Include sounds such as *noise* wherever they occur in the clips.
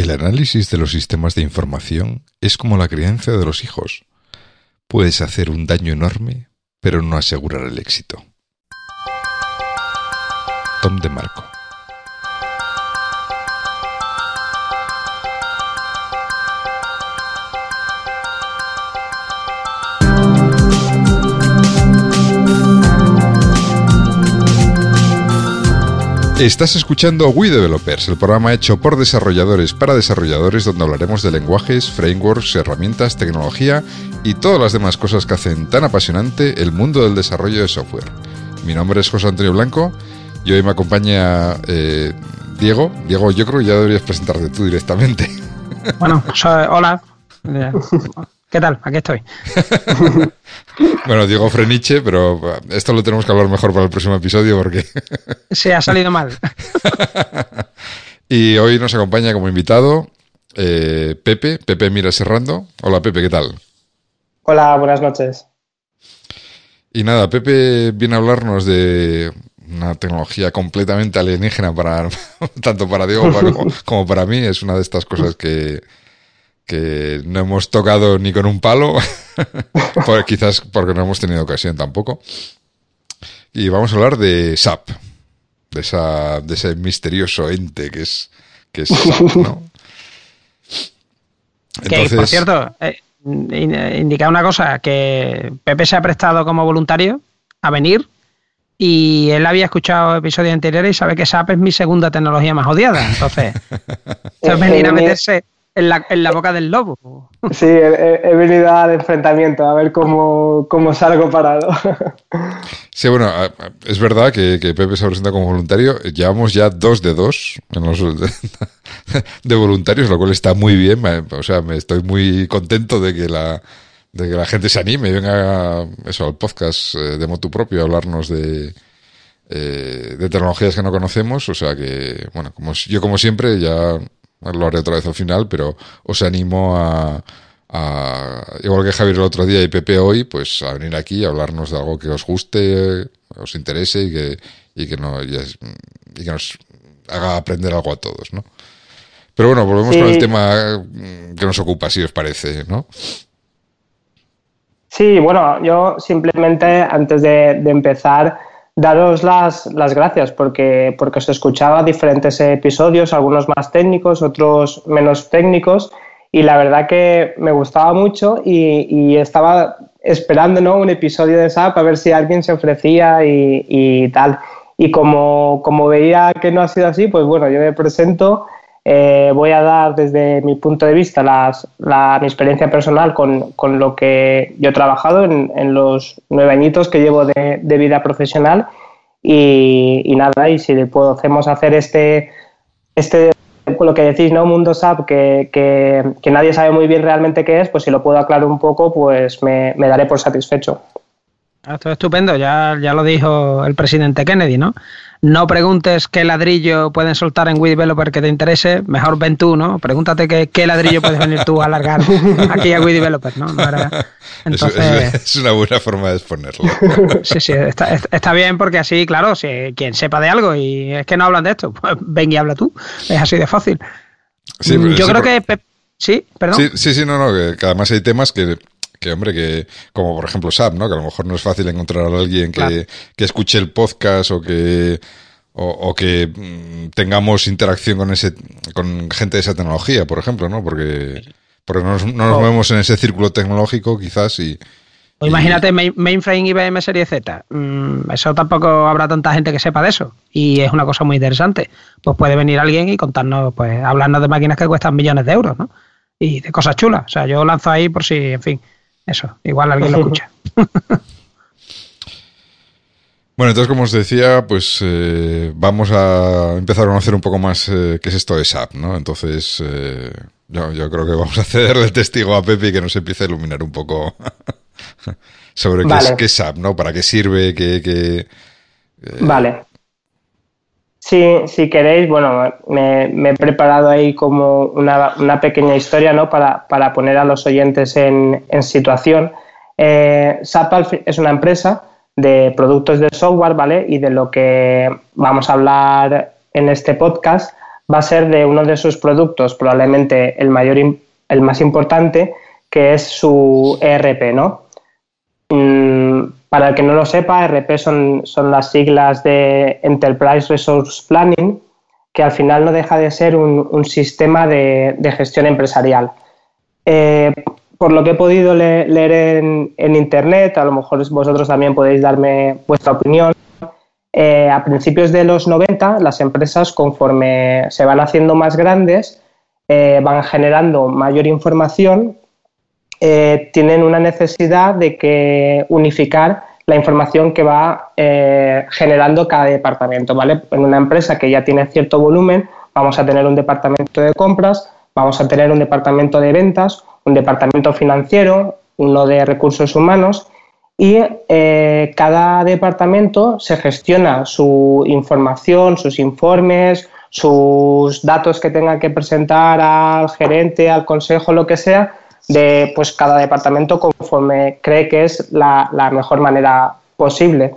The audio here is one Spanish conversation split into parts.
El análisis de los sistemas de información es como la crianza de los hijos. Puedes hacer un daño enorme, pero no asegurar el éxito. Tom de Estás escuchando We Developers, el programa hecho por desarrolladores para desarrolladores donde hablaremos de lenguajes, frameworks, herramientas, tecnología y todas las demás cosas que hacen tan apasionante el mundo del desarrollo de software. Mi nombre es José Antonio Blanco y hoy me acompaña eh, Diego. Diego, yo creo que ya deberías presentarte tú directamente. Bueno, *laughs* hola. *laughs* ¿Qué tal? Aquí estoy. *laughs* bueno, Diego Freniche, pero esto lo tenemos que hablar mejor para el próximo episodio porque... *laughs* Se ha salido mal. *laughs* y hoy nos acompaña como invitado eh, Pepe, Pepe Mira Serrando. Hola Pepe, ¿qué tal? Hola, buenas noches. Y nada, Pepe viene a hablarnos de una tecnología completamente alienígena para tanto para Diego como para mí. Es una de estas cosas que, que no hemos tocado ni con un palo, *laughs* quizás porque no hemos tenido ocasión tampoco. Y vamos a hablar de SAP, de, esa, de ese misterioso ente que es, que es SAP, ¿no? *laughs* Que, por cierto, eh, indica una cosa, que Pepe se ha prestado como voluntario a venir y él había escuchado episodios anteriores y sabe que SAP es mi segunda tecnología más odiada. Entonces, *laughs* entonces venir a meterse en la, en la boca del lobo. Sí, he, venido al enfrentamiento, a ver cómo, cómo salgo parado. Sí, bueno, es verdad que, Pepe se ha presentado como voluntario. Llevamos ya dos de dos en los, *laughs* de, voluntarios, lo cual está muy bien. O sea, me estoy muy contento de que la, de que la gente se anime y venga eso, al podcast eh, de Motu Propio a hablarnos de, eh, de tecnologías que no conocemos. O sea que, bueno, como yo como siempre ya lo haré otra vez al final, pero os animo a, igual que Javier el otro día y Pepe hoy, pues a venir aquí a hablarnos de algo que os guste, os interese y que, y que, no, y, que nos haga aprender algo a todos, ¿no? Pero bueno, volvemos con el tema que nos ocupa, si os parece, ¿no? Sí, bueno, yo simplemente antes de empezar daros las, las gracias porque, porque os escuchaba diferentes episodios, algunos más técnicos, otros menos técnicos, y la verdad que me gustaba mucho y, estaba esperando ¿no? un episodio de SAP a ver si alguien se ofrecía y, y tal. Y como, como veía que no ha sido así, pues bueno, yo me presento eh, voy a dar desde mi punto de vista las, la, mi experiencia personal con, con, lo que yo he trabajado en, en los nueve añitos que llevo de, vida profesional y, nada, y si podemos hacer este, este lo que decís, ¿no? Mundo SAP, que, que, nadie sabe muy bien realmente qué es, pues si lo puedo aclarar un poco, pues me daré por satisfecho. Ah, esto es estupendo, ya, ya lo dijo el presidente Kennedy, ¿no? No preguntes qué ladrillo pueden soltar en WeDeveloper que te interese, mejor ven tú, ¿no? Pregúntate qué, qué ladrillo puedes venir tú a alargar aquí a WeDeveloper, ¿no? Entonces, es, una buena forma de exponerlo. *laughs* Sí, sí, está, está, bien porque así, claro, si quien sepa de algo y es que no hablan de esto, pues ven y habla tú, es así de fácil. Yo creo que... Sí, perdón. Sí, sí, sí, no, no, que además hay temas que que hombre, que como por ejemplo SAP, ¿no? Que a lo mejor no es fácil encontrar a alguien que, que escuche el podcast o que o, que mm, tengamos interacción con ese con gente de esa tecnología, por ejemplo, ¿no? Porque porque no nos, no nos movemos en ese círculo tecnológico quizás y o imagínate mainframe IBM Serie Z. Mm, eso tampoco habrá tanta gente que sepa de eso. Y es una cosa muy interesante. Pues puede venir alguien y contarnos, pues, hablarnos de máquinas que cuestan millones de euros, ¿no? Y de cosas chulas. O sea, yo lanzo ahí por si, en fin, eso, igual alguien lo *laughs* escucha. Bueno, entonces, como os decía, pues eh, vamos a empezar a conocer un poco más eh, qué es esto de SAP, ¿no? Entonces, eh, yo, creo que vamos a cederle el testigo a Pepe y que nos empiece a iluminar un poco *laughs* sobre qué, es, qué, SAP, ¿no? ¿Para qué sirve? ¿Qué...? qué vale. Sí, si queréis, bueno, me, he preparado ahí como una, pequeña historia ¿no? para, para, poner a los oyentes en, en situación. Eh, SAP es una empresa de productos de software, ¿vale? Y de lo que vamos a hablar en este podcast va a ser de uno de sus productos, probablemente el mayor, el más importante, que es su ERP, ¿no? Mm, para el que no lo sepa, ERP son, son las siglas de Enterprise Resource Planning, que al final no deja de ser un, sistema de, gestión empresarial. Eh, por lo que he podido leer en, Internet, a lo mejor vosotros también podéis darme vuestra opinión, eh, a principios de los 90 las empresas conforme se van haciendo más grandes, eh, van generando mayor información, tienen una necesidad de que unificar la información que va eh, generando cada departamento, ¿vale? En una empresa que ya tiene cierto volumen, vamos a tener un departamento de compras, vamos a tener un departamento de ventas, un departamento financiero, uno de recursos humanos y eh, cada departamento se gestiona su información, sus informes, sus datos que tenga que presentar al gerente, al consejo, lo que sea, de pues cada departamento conforme cree que es la, mejor manera posible.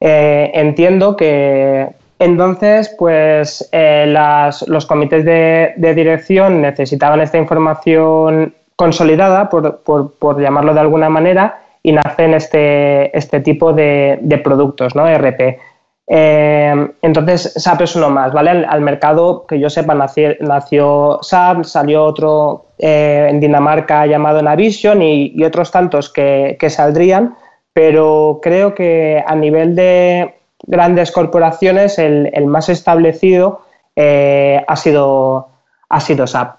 Eh, entiendo que entonces pues eh, los comités de, dirección necesitaban esta información consolidada, por, llamarlo de alguna manera, y nacen este, este tipo de, de productos, ¿no? RP. Eh, entonces, SAP es uno más, ¿vale? Al, mercado, que yo sepa, nació, SAP, salió otro eh, en Dinamarca llamado Navision y, otros tantos que, saldrían, pero creo que a nivel de grandes corporaciones el, más establecido eh, ha, sido, ha sido SAP.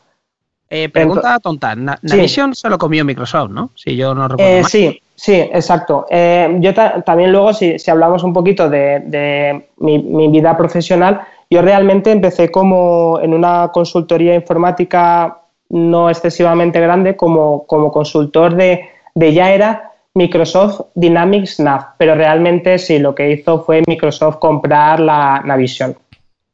pregunta tonta, Navision se lo comió Microsoft, ¿no? Si yo no recuerdo mal. Sí, Sí, exacto. Eh, yo también luego, si, hablamos un poquito de, mi, vida profesional, yo realmente empecé como en una consultoría informática no excesivamente grande, como, como consultor de, de ya era Microsoft Dynamics NAV, pero realmente sí, lo que hizo fue Microsoft comprar la Navision.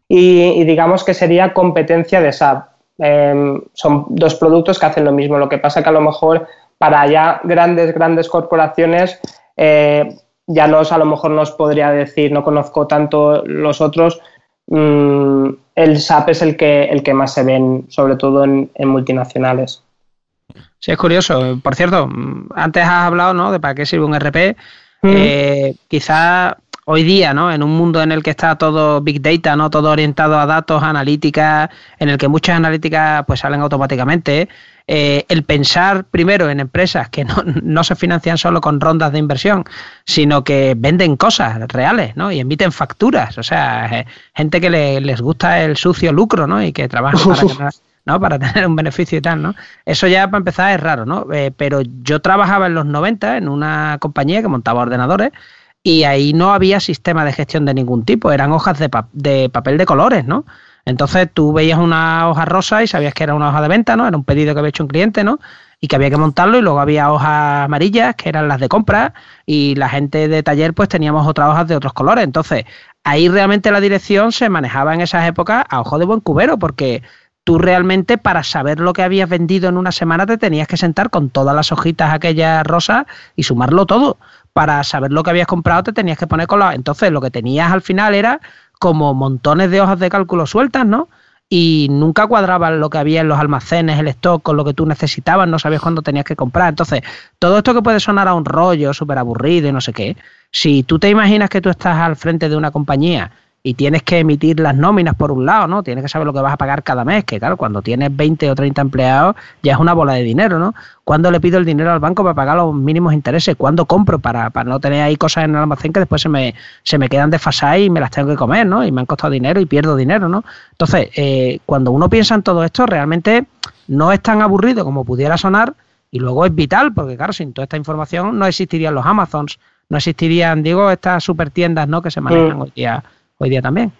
Y, digamos que sería competencia de SAP. Em, son dos productos que hacen lo mismo, lo que pasa que a lo mejor para ya grandes, grandes corporaciones, eh, ya nos, a lo mejor nos podría decir, no conozco tanto los otros, mm, el SAP es el que, el que más se ven, sobre todo en, multinacionales. Sí, es curioso. Por cierto, antes has hablado ¿no? de para qué sirve un RP. Eh, quizá hoy día, ¿no? En un mundo en el que está todo big data, ¿no? Todo orientado a datos, analíticas, en el que muchas analíticas pues salen automáticamente. Eh, el pensar primero en empresas que no, se financian solo con rondas de inversión, sino que venden cosas reales, ¿no? Y emiten facturas. O sea, eh, gente que les gusta el sucio lucro, ¿no? Y que trabaja para *laughs* ¿no? Para tener un beneficio y tal, ¿no? Eso ya para empezar es raro, ¿no? Eh, pero yo trabajaba en los 90 en una compañía que montaba ordenadores y ahí no había sistema de gestión de ningún tipo, eran hojas de, de papel de colores, ¿no? Entonces tú veías una hoja rosa y sabías que era una hoja de venta, ¿no? Era un pedido que había hecho un cliente, ¿no? Y que había que montarlo y luego había hojas amarillas que eran las de compra y la gente de taller pues teníamos otras hojas de otros colores. Entonces ahí realmente la dirección se manejaba en esas épocas a ojo de buen cubero porque tú realmente para saber lo que habías vendido en una semana te tenías que sentar con todas las hojitas aquellas rosas y sumarlo todo para saber lo que habías comprado te tenías que poner con. Entonces lo que tenías al final era como montones de hojas de cálculo sueltas, ¿no? Y nunca cuadraban lo que había en los almacenes, el stock, con lo que tú necesitabas, no sabías cuándo tenías que comprar. Entonces, todo esto que puede sonar a un rollo súper aburrido y no sé qué, si tú te imaginas que tú estás al frente de una compañía y tienes que emitir las nóminas por un lado, ¿no? Tienes que saber lo que vas a pagar cada mes, que claro, cuando tienes 20 o 30 empleados ya es una bola de dinero, ¿no? ¿Cuándo le pido el dinero al banco para pagar los mínimos intereses? ¿Cuándo compro para, para no tener ahí cosas en el almacén que después se me, se me quedan desfasadas y me las tengo que comer, ¿no? Y me han costado dinero y pierdo dinero, ¿no? Entonces, eh, cuando uno piensa en todo esto, realmente no es tan aburrido como pudiera sonar y luego es vital, porque claro, sin toda esta información no existirían los Amazons, no existirían, digo, estas super tiendas, ¿no? Que se manejan mm. hoy día hoy día también.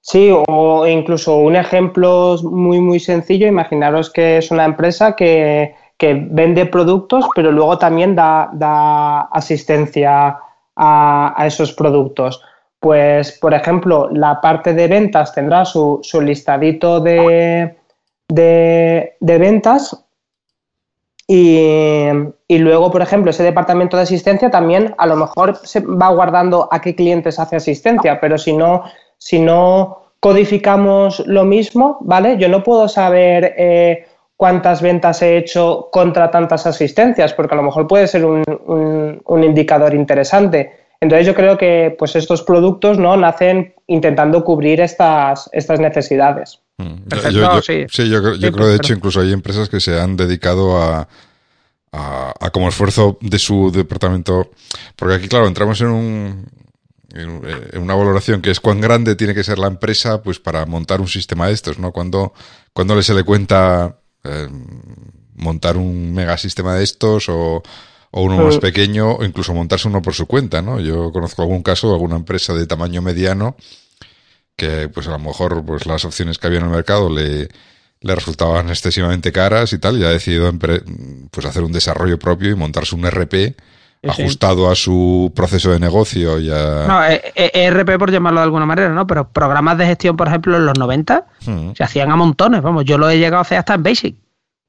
Sí, o incluso un ejemplo muy, muy sencillo. Imaginaros que es una empresa que, vende productos, pero luego también da, asistencia a, esos productos. Pues, por ejemplo, la parte de ventas tendrá su, listadito de, de, ventas y, luego, por ejemplo, ese departamento de asistencia también a lo mejor se va guardando a qué clientes hace asistencia, pero si no, si no codificamos lo mismo, ¿vale? Yo no puedo saber eh, cuántas ventas he hecho contra tantas asistencias, porque a lo mejor puede ser un, un, indicador interesante. Entonces yo creo que pues estos productos no nacen intentando cubrir estas, estas necesidades. Mm. Perfecto, sí. sí. yo, creo de hecho incluso hay empresas que se han dedicado a, a, como esfuerzo de su departamento, porque aquí claro, entramos en un, en una valoración que es cuán grande tiene que ser la empresa pues para montar un sistema de estos, ¿no? Cuando, cuando se le cuenta eh, montar un megasistema de estos o, uno más pequeño o incluso montarse uno por su cuenta, ¿no? Yo conozco algún caso, alguna empresa de tamaño mediano que pues a lo mejor pues las opciones que había en el mercado le, le resultaban excesivamente caras y tal y ha decidido pues hacer un desarrollo propio y montarse un RP ajustado a su proceso de negocio y a... No, ERP por llamarlo de alguna manera, ¿no? Pero programas de gestión, por ejemplo, en los 90 hmm. se hacían a montones, vamos, yo lo he llegado a hacer hasta en Basic.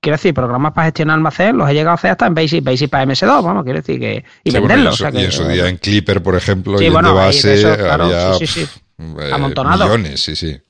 Quiero decir, programas para gestionar almacén los he llegado a hacer hasta en Basic, Basic para MS2, vamos, quiero decir que... Y venderlos. y, en su día en Clipper, por ejemplo, y en de base había eh, amontonado. millones, sí, sí.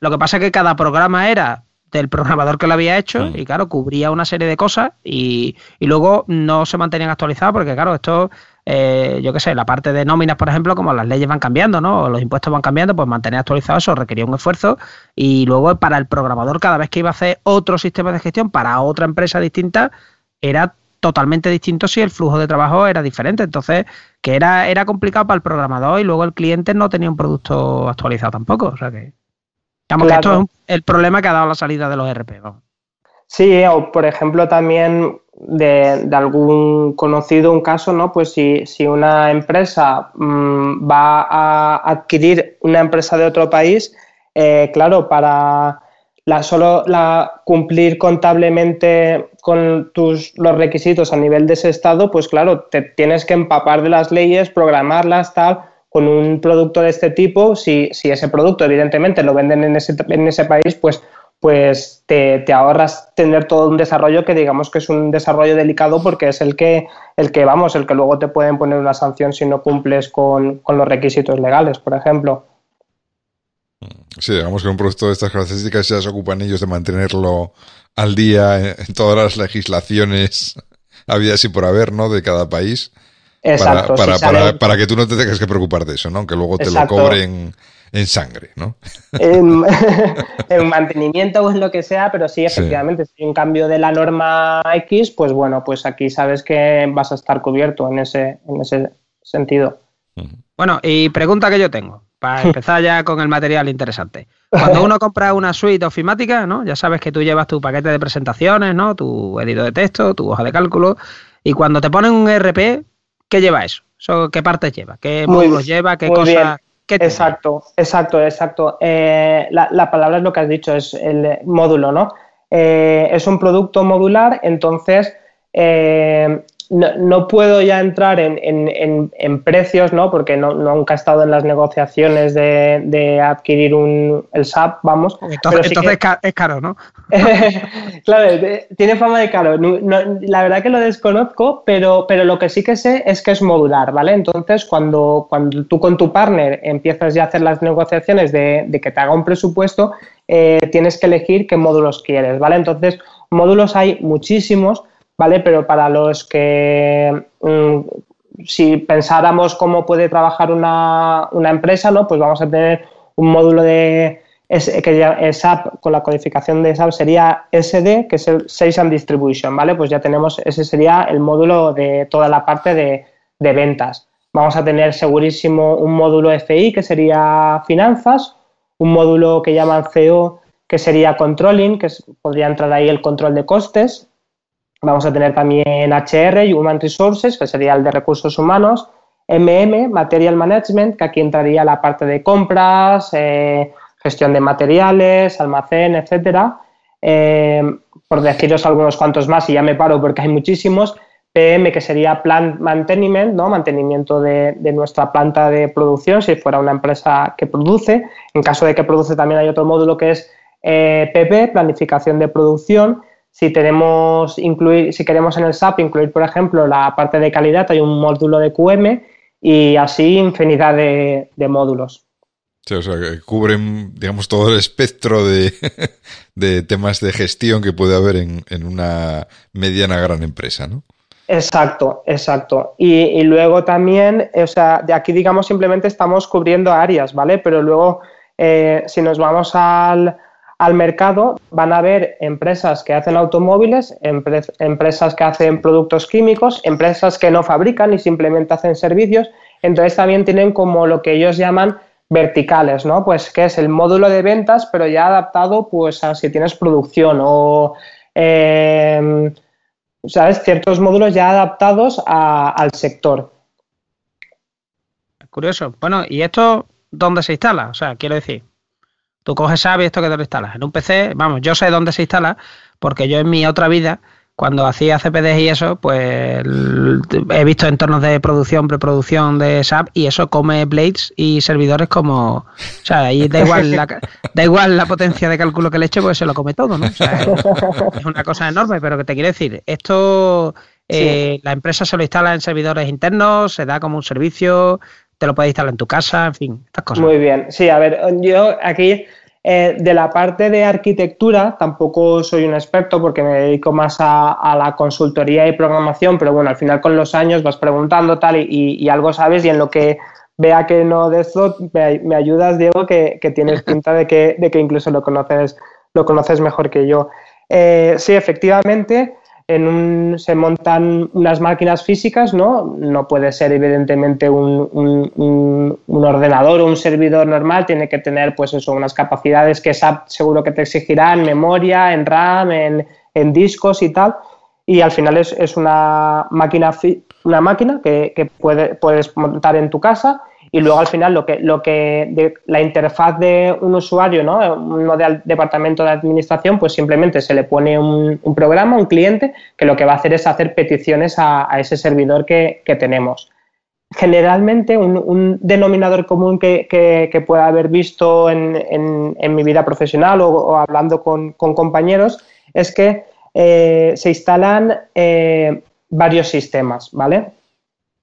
Lo que pasa es que cada programa era del programador que lo había hecho mm. y claro, cubría una serie de cosas y, y luego no se mantenían actualizados porque claro, esto, eh, yo qué sé, la parte de nóminas, por ejemplo, como las leyes van cambiando, ¿no? los impuestos van cambiando, pues mantener actualizado eso requería un esfuerzo y luego para el programador cada vez que iba a hacer otro sistema de gestión para otra empresa distinta, era totalmente distinto si el flujo de trabajo era diferente. Entonces, que era, era complicado para el programador y luego el cliente no tenía un producto actualizado tampoco. O sea que esto es el problema que ha dado la salida de los RP. Sí, o por ejemplo también de, algún conocido, un caso, ¿no? Pues si, si una empresa mm, va a adquirir una empresa de otro país, eh, claro, para la, solo la, cumplir contablemente con tus, los requisitos a nivel de ese estado, pues claro, te tienes que empapar de las leyes, programarlas, tal, con un producto de este tipo, si, si ese producto evidentemente lo venden en ese, en ese país, pues, pues te, te, ahorras tener todo un desarrollo que digamos que es un desarrollo delicado porque es el que, el que vamos, el que luego te pueden poner una sanción si no cumples con, con los requisitos legales, por ejemplo. Sí, digamos que un producto de estas características ya se ocupan ellos de mantenerlo al día en todas las legislaciones *laughs* había así por haber, ¿no? De cada país. Exacto, para, para, para, que tú no te tengas que preocupar de eso, ¿no? Que luego te lo cobren en sangre, ¿no? *laughs* *laughs* En, mantenimiento o en lo que sea, pero sí, efectivamente, si hay un cambio de la norma X, pues bueno, pues aquí sabes que vas a estar cubierto en ese, en ese sentido. Bueno, y pregunta que yo tengo, para empezar ya con el material interesante. Cuando uno compra una suite ofimática, ¿no? Ya sabes que tú llevas tu paquete de presentaciones, ¿no? Tu editor de texto, tu hoja de cálculo, y cuando te ponen un ERP, ¿Qué lleva eso? ¿Qué partes lleva? ¿Qué módulos lleva? ¿Qué cosas? exacto, exacto, exacto. Eh, la, palabra es lo que has dicho, es el módulo, ¿no? Eh, es un producto modular, entonces eh, no, puedo ya entrar en, precios, ¿no? Porque no, nunca he estado en las negociaciones de, adquirir un, el SAP, vamos. Entonces, es caro, ¿no? *laughs* claro, tiene fama de caro. la verdad que lo desconozco, pero, pero lo que sí que sé es que es modular, ¿vale? Entonces, cuando, cuando tú con tu partner empiezas ya a hacer las negociaciones de, que te haga un presupuesto, eh, tienes que elegir qué módulos quieres, ¿vale? Entonces, módulos hay muchísimos ¿vale? Pero para los que, mm, si pensáramos cómo puede trabajar una, empresa, ¿no? Pues vamos a tener un módulo de que SAP con la codificación de SAP sería SD, que es el Sales and Distribution, ¿vale? Pues ya tenemos, ese sería el módulo de toda la parte de, ventas. Vamos a tener segurísimo un módulo FI, que sería finanzas, un módulo que llaman CO, que sería controlling, que podría entrar ahí el control de costes, Vamos a tener también HR, Human Resources, que sería el de recursos humanos, MM, Material Management, que aquí entraría la parte de compras, eh, gestión de materiales, almacén, etcétera. Eh, por deciros algunos cuantos más, y ya me paro porque hay muchísimos. PM, que sería Plant Manteniment, ¿no? mantenimiento de, nuestra planta de producción, si fuera una empresa que produce. En caso de que produce, también hay otro módulo que es PP, eh, planificación de producción si tenemos incluir, si queremos en el SAP incluir, por ejemplo, la parte de calidad, hay un módulo de QM y así infinidad de, módulos. Sí, o sea, que cubren, digamos, todo el espectro de, *laughs* de temas de gestión que puede haber en, en, una mediana gran empresa, ¿no? Exacto, exacto. Y, y, luego también, o sea, de aquí, digamos, simplemente estamos cubriendo áreas, ¿vale? Pero luego, eh, si nos vamos al, al, mercado, van a haber empresas que hacen automóviles, empre empresas que hacen productos químicos, empresas que no fabrican y simplemente hacen servicios. Entonces también tienen como lo que ellos llaman verticales, ¿no? Pues que es el módulo de ventas, pero ya adaptado pues a si tienes producción o, eh, ¿sabes? Ciertos módulos ya adaptados al sector. Curioso. Bueno, ¿y esto dónde se instala? O sea, quiero decir, tú coges SAP y esto que te lo instalas. En un PC, vamos, yo sé dónde se instala porque yo en mi otra vida cuando hacía CPDs y eso, pues he visto entornos de producción, preproducción de SAP y eso come blades y servidores como, o sea, ahí da igual la, da igual la potencia de cálculo que le eche, pues se lo come todo, ¿no? O sea, es, una cosa enorme, pero que te quiere decir, esto eh, sí. la empresa se lo instala en servidores internos, se da como un servicio, te lo puedes instalar en tu casa, en fin, estas cosas. Muy bien, sí, a ver, yo aquí eh, de la parte de arquitectura tampoco soy un experto porque me dedico más a, a, la consultoría y programación, pero bueno, al final con los años vas preguntando tal y, y, y algo sabes y en lo que vea que no de esto, me, me ayudas, Diego, que, que, tienes *laughs* pinta de que, de que incluso lo conoces, lo conoces mejor que yo. Eh, sí, efectivamente, en un, se montan unas máquinas físicas, ¿no? No puede ser evidentemente un, un, un, ordenador o un servidor normal, tiene que tener pues eso, unas capacidades que SAP seguro que te exigirá en memoria, en RAM, en, en discos y tal. Y al final es, es una máquina, una máquina que, que puede, puedes montar en tu casa y luego al final lo que, lo que la interfaz de un usuario, ¿no? uno del departamento de administración, pues simplemente se le pone un, programa, un cliente, que lo que va a hacer es hacer peticiones a, ese servidor que, tenemos. Generalmente un, denominador común que, que, pueda haber visto en, en, mi vida profesional o, hablando con, con, compañeros es que eh, se instalan eh, varios sistemas, ¿vale?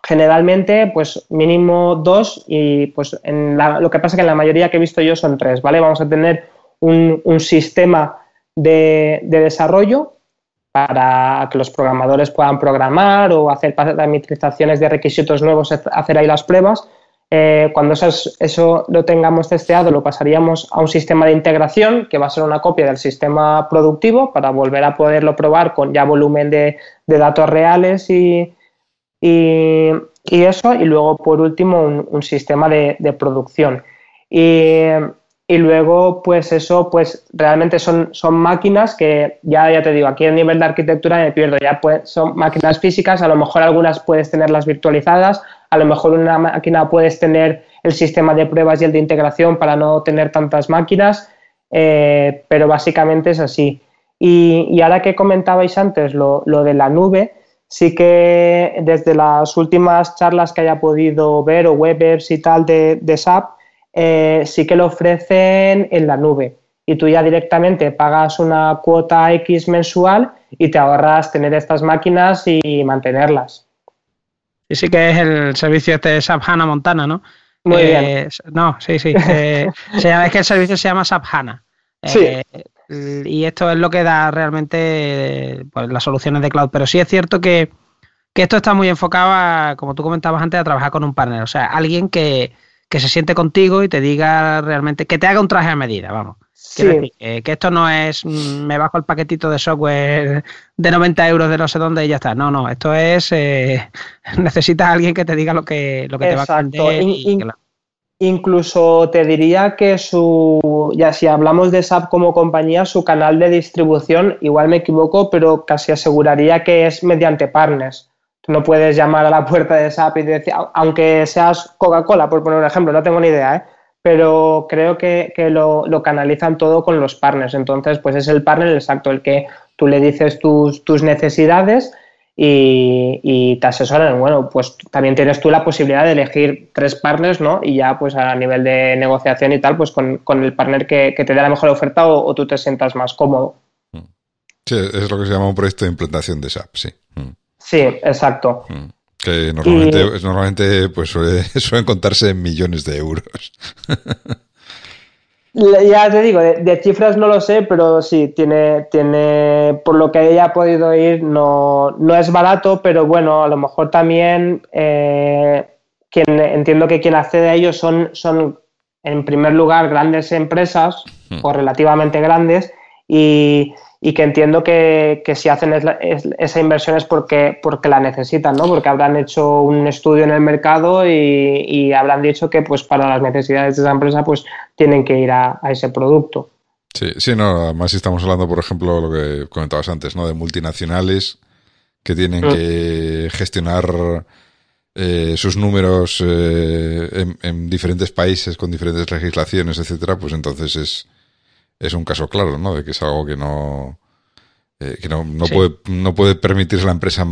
Generalmente pues mínimo dos y pues en la, lo que pasa que en la mayoría que he visto yo son tres, ¿vale? Vamos a tener un, un sistema de, de, desarrollo para que los programadores puedan programar o hacer parametrizaciones de requisitos nuevos, hacer ahí las pruebas. Eh, cuando eso, eso, lo tengamos testeado, lo pasaríamos a un sistema de integración que va a ser una copia del sistema productivo para volver a poderlo probar con ya volumen de, de datos reales y, y, y, eso, y luego por último un, un sistema de, de producción. Y, y, luego, pues eso, pues realmente son, son máquinas que ya, ya te digo, aquí a nivel de arquitectura me pierdo, ya pues, son máquinas físicas, a lo mejor algunas puedes tenerlas virtualizadas, a lo mejor una máquina puedes tener el sistema de pruebas y el de integración para no tener tantas máquinas, eh, pero básicamente es así. Y, y, ahora que comentabais antes lo, lo de la nube, sí que desde las últimas charlas que haya podido ver o webers y tal de, de SAP, eh, sí que lo ofrecen en la nube. Y tú ya directamente pagas una cuota X mensual y te ahorras tener estas máquinas y mantenerlas. Y sí que es el servicio este de SAP HANA Montana, ¿no? Muy eh, bien. No, sí, sí. Eh, *laughs* se llama, es que el servicio se llama SAP HANA. Sí. Eh, y esto es lo que da realmente pues, las soluciones de cloud. Pero sí es cierto que, que, esto está muy enfocado a, como tú comentabas antes, a trabajar con un partner. O sea, alguien que, que se siente contigo y te diga realmente, que te haga un traje a medida, vamos. Sí. Decir, que, que, esto no es, mm, me bajo el paquetito de software de 90 euros de no sé dónde y ya está. No, no, esto es, eh, *laughs* necesitas a alguien que te diga lo que, lo que te va a vender. Y, y, Incluso te diría que su, ya si hablamos de SAP como compañía, su canal de distribución, igual me equivoco, pero casi aseguraría que es mediante partners. Tú no puedes llamar a la puerta de SAP y decir, aunque seas Coca-Cola, por poner un ejemplo, no tengo ni idea, ¿eh? pero creo que, que lo, lo, canalizan todo con los partners. Entonces, pues es el partner exacto, el que tú le dices tus, tus necesidades y, y, te asesoran. Bueno, pues también tienes tú la posibilidad de elegir tres partners, ¿no? Y ya, pues a nivel de negociación y tal, pues con, con el partner que, que, te dé la mejor oferta o, o, tú te sientas más cómodo. Sí, es lo que se llama un proyecto de implantación de SAP, sí. Sí, exacto. Que normalmente, y... normalmente pues suele, *laughs* suelen contarse en millones de euros. *laughs* Ya te digo, de, cifras no lo sé, pero sí, tiene, tiene, por lo que ella ha podido ir, no, no es barato, pero bueno, a lo mejor también eh, quien, entiendo que quien accede a ellos son, son en primer lugar grandes empresas hmm. o relativamente grandes y, y que entiendo que, si hacen esa inversión es porque, porque la necesitan, ¿no? Porque habrán hecho un estudio en el mercado y, habrán dicho que pues para las necesidades de esa empresa pues tienen que ir a, ese producto. Sí, sí, no, además estamos hablando, por ejemplo, lo que comentabas antes, ¿no? De multinacionales que tienen mm. que gestionar eh, sus números eh, en, en, diferentes países con diferentes legislaciones, etcétera, pues entonces es, es un caso claro, ¿no? De que es algo que no, eh, que no, no, puede, no puede permitirse la empresa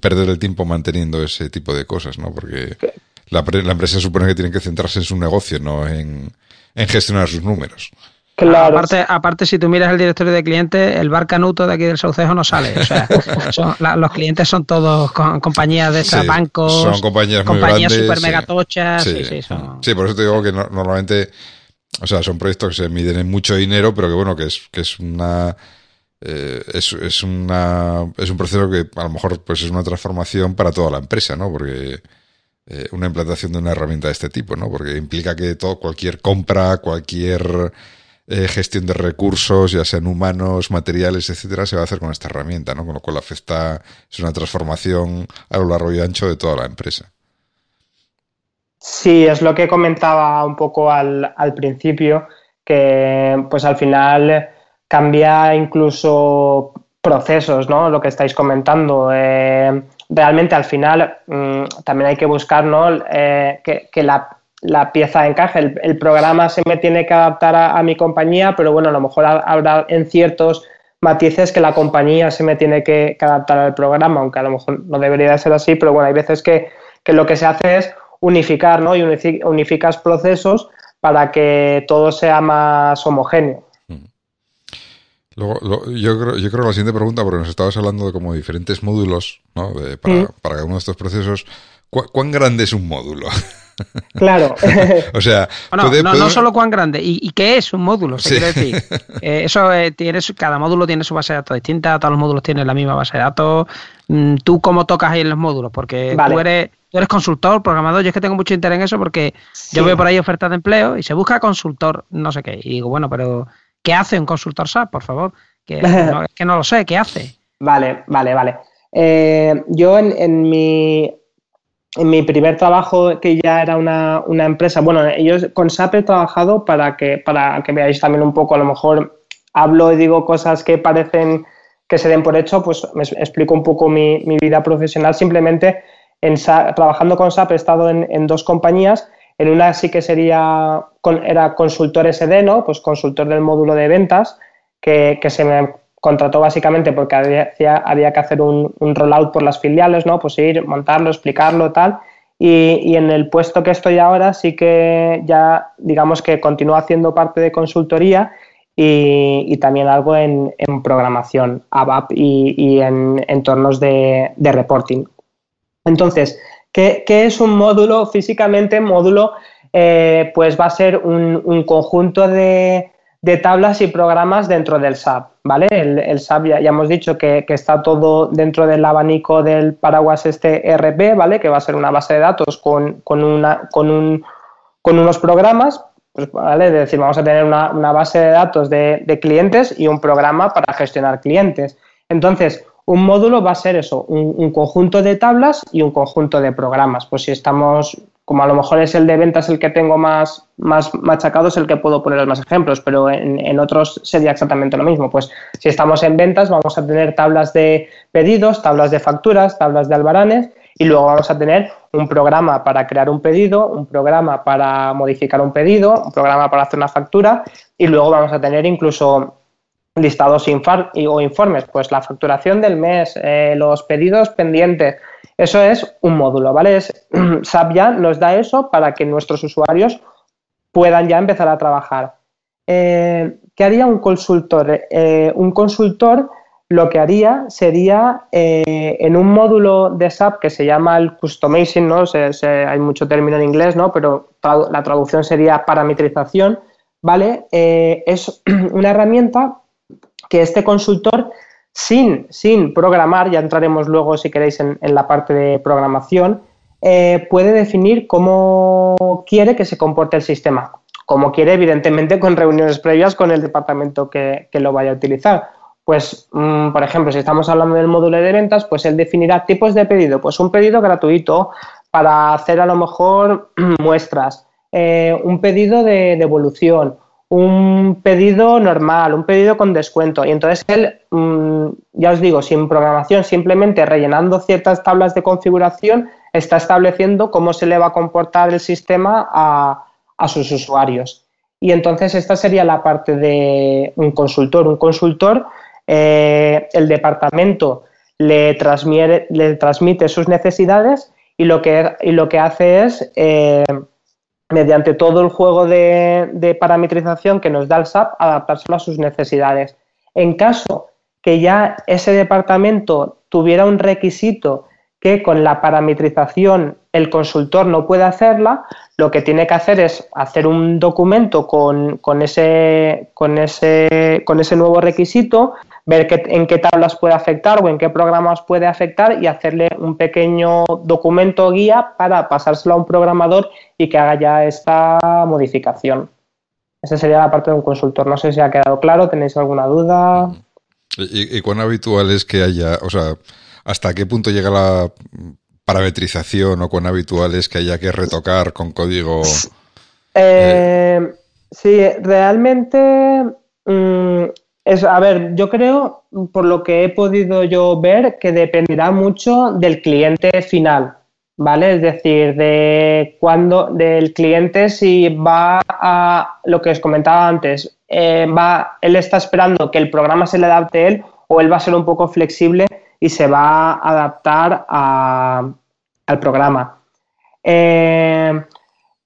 perder el tiempo manteniendo ese tipo de cosas, ¿no? Porque la, la, empresa supone que tiene que centrarse en su negocio, no en, gestionar sus números. Claro. Aparte, aparte, si tú miras el directorio de clientes, el bar Canuto de aquí del Saucejo no sale. O sea, *laughs* los clientes son todos compañías de estos bancos, son compañías, compañías super mega tochas. Sí, sí, por eso te digo que normalmente o sea, son proyectos que se miden en mucho dinero, pero que bueno, que es, que es una. Eh, es, es, una, es un proceso que a lo mejor pues es una transformación para toda la empresa, ¿no? Porque eh, una implantación de una herramienta de este tipo, ¿no? Porque implica que todo, cualquier compra, cualquier eh, gestión de recursos, ya sean humanos, materiales, etcétera, se va a hacer con esta herramienta, ¿no? Con lo cual afecta, es una transformación a lo largo y ancho de toda la empresa. Sí, es lo que comentaba un poco al, principio, que pues al final cambia incluso procesos, ¿no? Lo que estáis comentando. Eh, realmente al final mm, también hay que buscar ¿no? Eh, que, la, pieza encaje. El, programa se me tiene que adaptar a, mi compañía, pero bueno, a lo mejor habrá en ciertos matices que la compañía se me tiene que, adaptar al programa, aunque a lo mejor no debería ser así, pero bueno, hay veces que, que lo que se hace es unificar, ¿no? Y unificas procesos para que todo sea más homogéneo. Mm. Luego, yo, creo, yo creo que la siguiente pregunta, porque nos estabas hablando de como diferentes módulos, ¿no? para, mm. para, cada uno de estos procesos. ¿Cuán grande es un módulo? *laughs* Claro. *laughs* o sea, no, solo cuán grande, ¿y, qué es un módulo? decir, *laughs* eh, eso eh, cada módulo tiene su base de datos distinta, todos los módulos tienen la misma base de datos. Mm, ¿Tú cómo tocas ahí en los módulos? Porque tú, eres, eres consultor, programador, yo es que tengo mucho interés en eso porque yo veo por ahí ofertas de empleo y se busca consultor, no sé qué. Y digo, bueno, pero ¿qué hace un consultor SAP, por favor? Que, no, que no lo sé, ¿qué hace? Vale, vale, vale. Eh, yo en, en, mi, en mi primer trabajo, que ya era una, empresa, bueno, ellos con SAP he trabajado para que, para que veáis también un poco, a lo mejor hablo y digo cosas que parecen que se den por hecho, pues me explico un poco mi, vida profesional. Simplemente en trabajando con SAP he estado en, dos compañías. En una sí que sería, era consultor SD, ¿no? Pues consultor del módulo de ventas, que, que se me contrató básicamente porque había, había que hacer un, rollout por las filiales, ¿no? Pues ir, montarlo, explicarlo, tal. Y, en el puesto que estoy ahora sí que ya, digamos que continúo haciendo parte de consultoría y, también algo en, programación, ABAP y, en entornos de, reporting. Entonces, ¿qué, es un módulo? Físicamente, módulo, eh, pues va a ser un conjunto de, de tablas y programas dentro del SAP, ¿vale? El, SAP ya, hemos dicho que, está todo dentro del abanico del paraguas este RP, ¿vale? Que va a ser una base de datos con, una, con, un, con unos programas, pues, ¿vale? Es decir, vamos a tener una, base de datos de, clientes y un programa para gestionar clientes. Entonces, un módulo va a ser eso, un, un, conjunto de tablas y un conjunto de programas. Pues si estamos como a lo mejor es el de ventas el que tengo más, más machacado, es el que puedo poner más ejemplos, pero en, otros sería exactamente lo mismo. Pues si estamos en ventas, vamos a tener tablas de pedidos, tablas de facturas, tablas de albaranes y luego vamos a tener un programa para crear un pedido, un programa para modificar un pedido, un programa para hacer una factura y luego vamos a tener incluso listados o informes, pues la facturación del mes, eh, los pedidos pendientes, eso es un módulo, ¿vale? Es, *clears throat* SAP ya nos da eso para que nuestros usuarios puedan ya empezar a trabajar. Eh, ¿Qué haría un consultor? Eh, un consultor lo que haría sería eh, en un módulo de SAP que se llama el customizing, ¿no? hay mucho término en inglés, ¿no? Pero la traducción sería parametrización. ¿vale? Es *clears throat* una herramienta que este consultor, sin, sin programar, ya entraremos luego si queréis en, la parte de programación, eh, puede definir cómo quiere que se comporte el sistema. Como quiere, evidentemente, con reuniones previas con el departamento que, lo vaya a utilizar. Pues, mm, por ejemplo, si estamos hablando del módulo de ventas, pues él definirá tipos de pedido. Pues un pedido gratuito para hacer a lo mejor *clears throat* muestras, eh, un pedido de devolución, un pedido normal, un pedido con descuento. Y entonces él, mm, ya os digo, sin programación, simplemente rellenando ciertas tablas de configuración, está estableciendo cómo se le va a comportar el sistema a, sus usuarios. Y entonces esta sería la parte de un consultor. Un consultor, eh, el departamento le transmite, le transmite sus necesidades y lo que, y lo que hace es eh, mediante todo el juego de, parametrización que nos da el SAP, adaptárselo a sus necesidades. En caso que ya ese departamento tuviera un requisito que con la parametrización el consultor no puede hacerla, lo que tiene que hacer es hacer un documento con, ese, nuevo requisito, ver en qué tablas puede afectar o en qué programas puede afectar y hacerle un pequeño documento guía para pasárselo a un programador y que haga ya esta modificación. Esa sería la parte de un consultor. No sé si ha quedado claro, ¿tenéis alguna duda? ¿Y, y cuán habitual es que haya, o sea, hasta qué punto llega la parametrización o cuán habitual es que haya que retocar con código? Eh, sí, realmente mm, es, a ver, yo creo, por lo que he podido yo ver, que dependerá mucho del cliente final, ¿vale? Es decir, de cuándo, del cliente si va a lo que os comentaba antes, eh, va, él está esperando que el programa se le adapte a él o él va a ser un poco flexible y se va a adaptar al programa. Eh,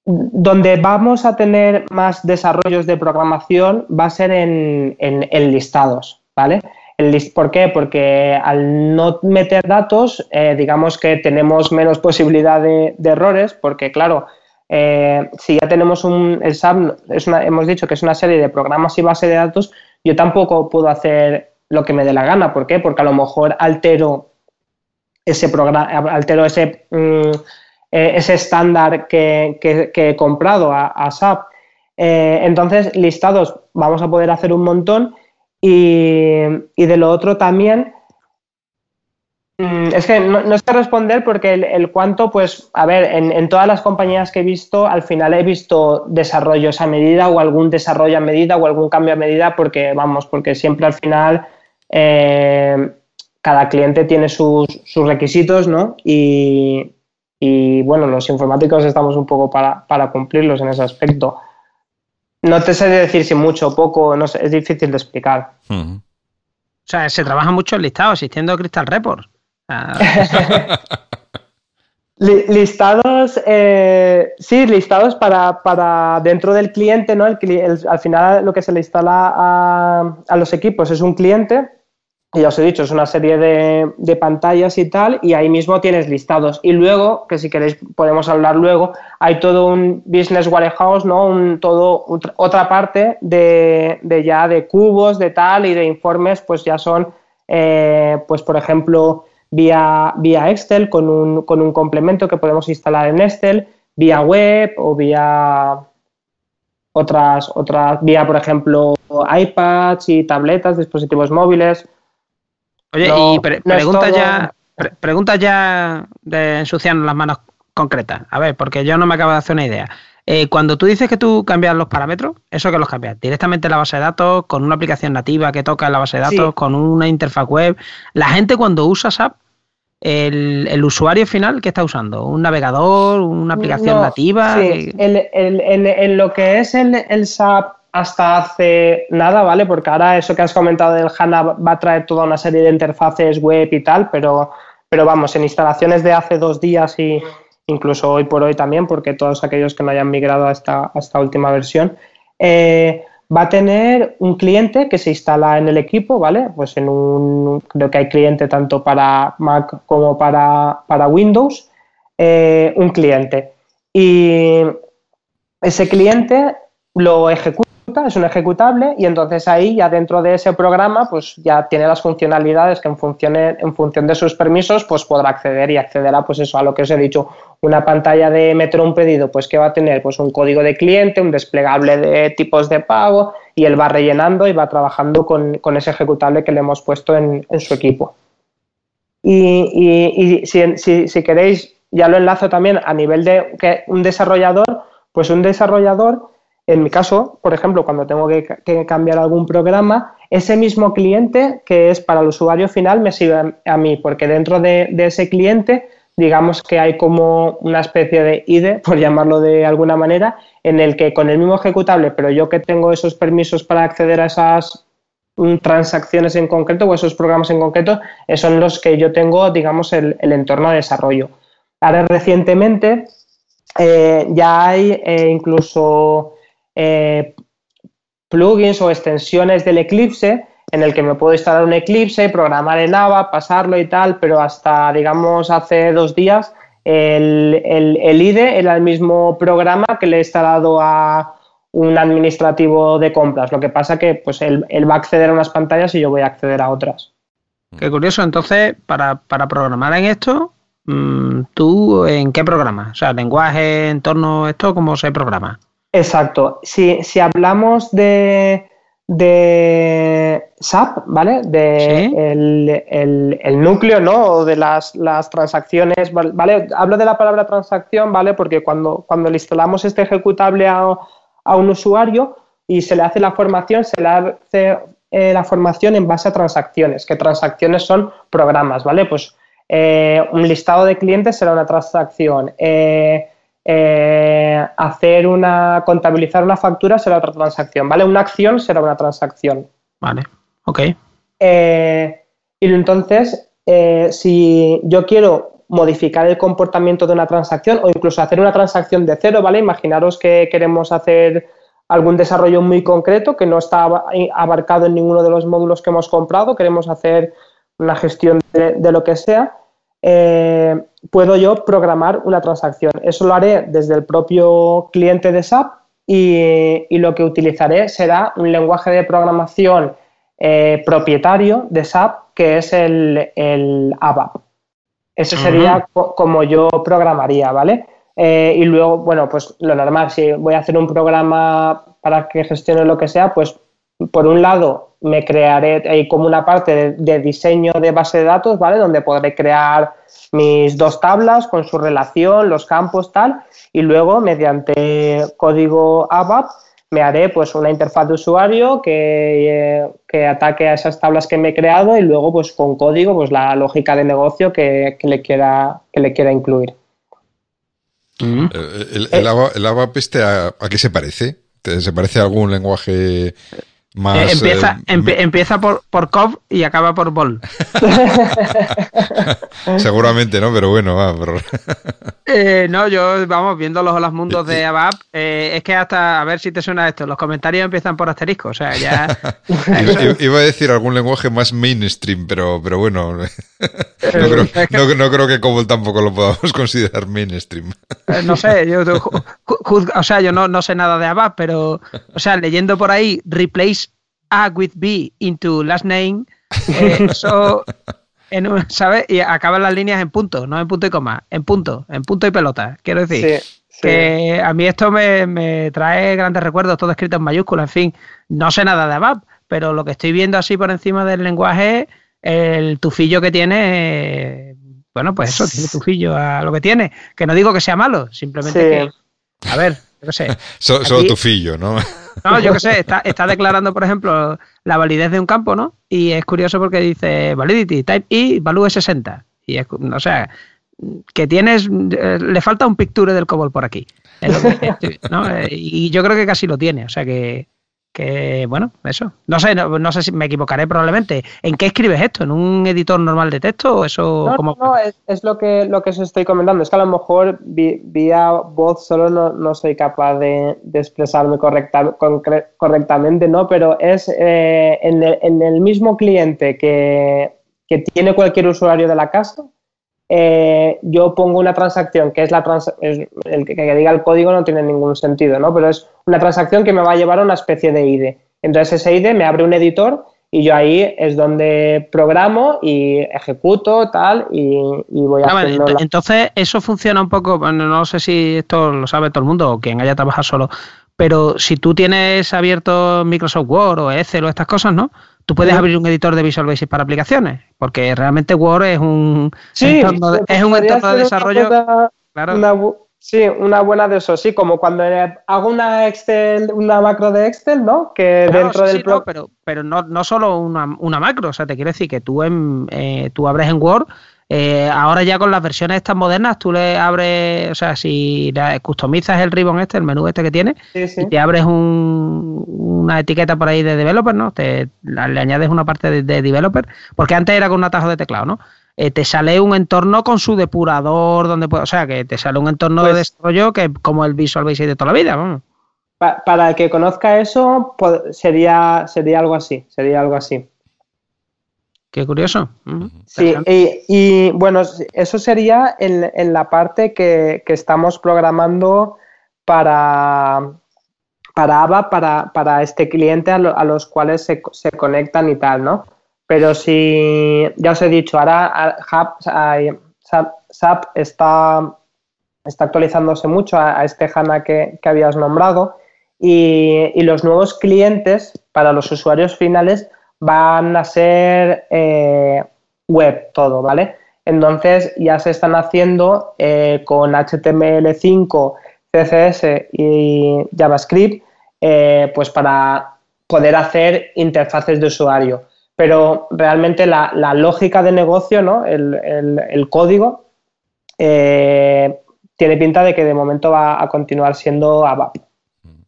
donde vamos a tener más desarrollos de programación va a ser en, listados, ¿vale? ¿Por qué? Porque al no meter datos, eh, digamos que tenemos menos posibilidad de, errores, porque claro, eh, si ya tenemos un, el SAP, hemos dicho que es una serie de programas y base de datos, yo tampoco puedo hacer lo que me dé la gana. ¿Por qué? Porque a lo mejor altero ese programa, altero ese, mm, eh, ese estándar que, he comprado a, SAP. Eh, entonces, listados vamos a poder hacer un montón y, de lo otro también. Mm, es que no, no sé responder porque el, cuánto, pues, a ver, en, todas las compañías que he visto, al final he visto desarrollos a medida o algún desarrollo a medida o algún cambio a medida porque, vamos, porque siempre al final eh, cada cliente tiene sus, requisitos, ¿no? Y, bueno, los informáticos estamos un poco para, cumplirlos en ese aspecto. No te sé decir si mucho o poco, no sé, es difícil de explicar. O sea, se trabaja mucho en listado, existiendo Crystal Report. *laughs* listados, eh, sí, listados para, dentro del cliente, ¿no? al final lo que se le instala a, a los equipos es un cliente ya os he dicho, es una serie de, pantallas y tal, y ahí mismo tienes listados. Y luego, que si queréis podemos hablar luego, hay todo un business warehouse, ¿no? Un, todo, otra parte de, ya de cubos, de tal, y de informes, pues ya son, eh, pues por ejemplo, vía, vía Excel con un, con un complemento que podemos instalar en Excel, vía web o vía otras, otras, vía, por ejemplo, iPads y tabletas, dispositivos móviles. Oye, y pregunta ya, pregunta ya de ensuciarnos las manos concretas. A ver, porque yo no me acabo de hacer una idea. Eh, cuando tú dices que tú cambias los parámetros, ¿eso que los cambias? ¿Directamente en la base de datos, con una aplicación nativa que toca en la base de datos, con una interfaz web? La gente cuando usa SAP, el, usuario final, ¿qué está usando? ¿Un navegador? ¿Una aplicación nativa? Sí, en lo que es el, el SAP hasta hace nada, ¿vale? Porque ahora eso que has comentado del HANA va a traer toda una serie de interfaces web y tal, pero, pero vamos, en instalaciones de hace dos días y incluso hoy por hoy también, porque todos aquellos que no hayan migrado a esta, última versión, eh, va a tener un cliente que se instala en el equipo, ¿vale? Pues en un, creo que hay cliente tanto para Mac como para, para Windows, eh, un cliente. Y ese cliente lo ejecuta, es un ejecutable y entonces ahí ya dentro de ese programa pues ya tiene las funcionalidades que en función, en función de sus permisos pues podrá acceder y accederá pues eso a lo que os he dicho, una pantalla de meter un pedido pues que va a tener pues un código de cliente, un desplegable de tipos de pago y él va rellenando y va trabajando con, ese ejecutable que le hemos puesto en, su equipo. Y, si, si queréis, ya lo enlazo también a nivel de que un desarrollador, pues un desarrollador en mi caso, por ejemplo, cuando tengo que, cambiar algún programa, ese mismo cliente que es para el usuario final me sigue a mí, porque dentro de, ese cliente, digamos que hay como una especie de IDE, por llamarlo de alguna manera, en el que con el mismo ejecutable, pero yo que tengo esos permisos para acceder a esas mm, transacciones en concreto o esos programas en concreto, eh, son los que yo tengo, digamos, el, entorno de desarrollo. Ahora, recientemente, eh, ya hay eh, incluso eh, plugins o extensiones del Eclipse en el que me puedo instalar un Eclipse, programar en ABA, pasarlo y tal, pero hasta, digamos, hace dos días el, IDE era el mismo programa que le he instalado a un administrativo de compras. Lo que pasa que pues él, va a acceder a unas pantallas y yo voy a acceder a otras. Qué curioso. Entonces, para, programar en esto, mm, ¿tú en qué programa? O sea, lenguaje, entorno, esto, ¿cómo se programa? Exacto. Si, hablamos de, SAP, ¿vale? De el, núcleo, ¿no? O de las, transacciones, ¿vale? Hablo de la palabra transacción, ¿vale? Porque cuando, cuando le instalamos este ejecutable a, un usuario y se le hace la formación, se le hace eh, la formación en base a transacciones, que transacciones son programas, ¿vale? Pues eh, un listado de clientes será una transacción. Eh, eh, hacer una, contabilizar una factura será otra transacción, ¿vale? Una acción será una transacción. Vale, ok. Eh, y entonces, eh, si yo quiero modificar el comportamiento de una transacción o incluso hacer una transacción de cero, ¿vale? Imaginaros que queremos hacer algún desarrollo muy concreto que no está abarcado en ninguno de los módulos que hemos comprado, queremos hacer una gestión de lo que sea, eh, puedo yo programar una transacción. Eso lo haré desde el propio cliente de SAP y, lo que utilizaré será un lenguaje de programación eh, propietario de SAP que es el, el ABAP. Ese sería como yo programaría, ¿vale? Eh, y luego, bueno, pues lo normal, si voy a hacer un programa para que gestione lo que sea, pues por un lado me crearé como una parte de, diseño de base de datos, ¿vale? Donde podré crear mis dos tablas con su relación, los campos, tal, y luego mediante código ABAP me haré pues una interfaz de usuario que, ataque a esas tablas que me he creado y luego pues con código pues la lógica de negocio que, le, quiera, que le quiera incluir. Mm. Eh, el, ABAP este a, qué se parece? ¿Se parece a algún lenguaje eh, empieza eh, empieza por, por COV y acaba por BOL. *laughs* Seguramente, ¿no? Pero bueno, va. *laughs* Eh, no, yo, vamos, viendo los, los mundos de ABAP, es que hasta, a ver si te suena esto, los comentarios empiezan por asterisco, o sea, ya... *laughs* iba, a decir algún lenguaje más mainstream, pero, pero bueno, no creo, no, creo que COBOL tampoco lo podamos considerar mainstream. no sé, yo, o sea, yo no, no sé nada de ABAP, pero, o sea, leyendo por ahí, replace a with B into last name, eh, *laughs* eso, en, ¿sabes? Y acaban las líneas en punto, no en punto y coma, en punto, en punto y pelota. Quiero decir que a mí esto me, trae grandes recuerdos, todo escrito en mayúsculas, en fin, no sé nada de ABAP, pero lo que estoy viendo así por encima del lenguaje, el tufillo que tiene, bueno, pues eso, tiene tufillo a lo que tiene, que no digo que sea malo, simplemente que, a ver, yo qué sé. *laughs* solo tufillo, ¿no? No, yo qué sé, está, está, declarando, por ejemplo, la validez de un campo, ¿no? Y es curioso porque dice validity, type I, value 60. Y es, o sea, que tienes, eh, le falta un picture del COBOL por aquí. *laughs* ¿no? Y yo creo que casi lo tiene, o sea que, que bueno, eso. No sé, no, sé si me equivocaré probablemente. ¿En qué escribes esto? ¿En un editor normal de texto o eso? No, no es, lo que lo que os estoy comentando. Es que a lo mejor vía voz solo no, soy capaz de, expresarme correcta, correctamente, ¿no? Pero es eh, en, el, mismo cliente que, tiene cualquier usuario de la casa, eh, yo pongo una transacción que es la el que, diga el código no tiene ningún sentido, ¿no? Pero es una transacción que me va a llevar a una especie de IDE. Entonces ese IDE me abre un editor y yo ahí es donde programo y ejecuto tal y, voy a ah, Entonces eso funciona un poco, bueno, no sé si esto lo sabe todo el mundo o quien haya trabajado solo, pero si tú tienes abierto Microsoft Word o Excel o estas cosas, ¿no? Tú puedes abrir un editor de Visual Basic para aplicaciones, porque realmente Word es un entorno de, es un entorno de desarrollo. sí, una buena de eso, sí, como cuando hago una Excel, una macro de Excel, ¿no? Que dentro del pero, pero no, no solo una, una, macro, o sea, te quiero decir que tú en, eh, tú abres en Word eh, ahora ya con las versiones estas modernas, tú le abres, o sea, si customizas el ribbon este, el menú este que tiene, y te abres una etiqueta por ahí de developer, ¿no? Te, le añades una parte de, developer, porque antes era con un atajo de teclado, ¿no? Eh, te sale un entorno con su depurador, donde o sea, que te sale un entorno de pues desarrollo que como el Visual Basic de toda la vida, vamos. para el que conozca eso, sería, sería algo así, sería algo así. Qué curioso. Sí, y, bueno, eso sería en, la parte que, estamos programando para, para ABA, para, este cliente a, los cuales se, conectan y tal, ¿no? Pero si, ya os he dicho, ahora SAP, está, está actualizándose mucho a, este HANA que, habías nombrado y, y los nuevos clientes para los usuarios finales van a ser eh, web todo, ¿vale? Entonces ya se están haciendo eh, con HTML5, CSS y JavaScript, eh, pues para poder hacer interfaces de usuario. Pero realmente la, lógica de negocio, ¿no? el, código, tiene pinta de que de momento va a continuar siendo ABAP.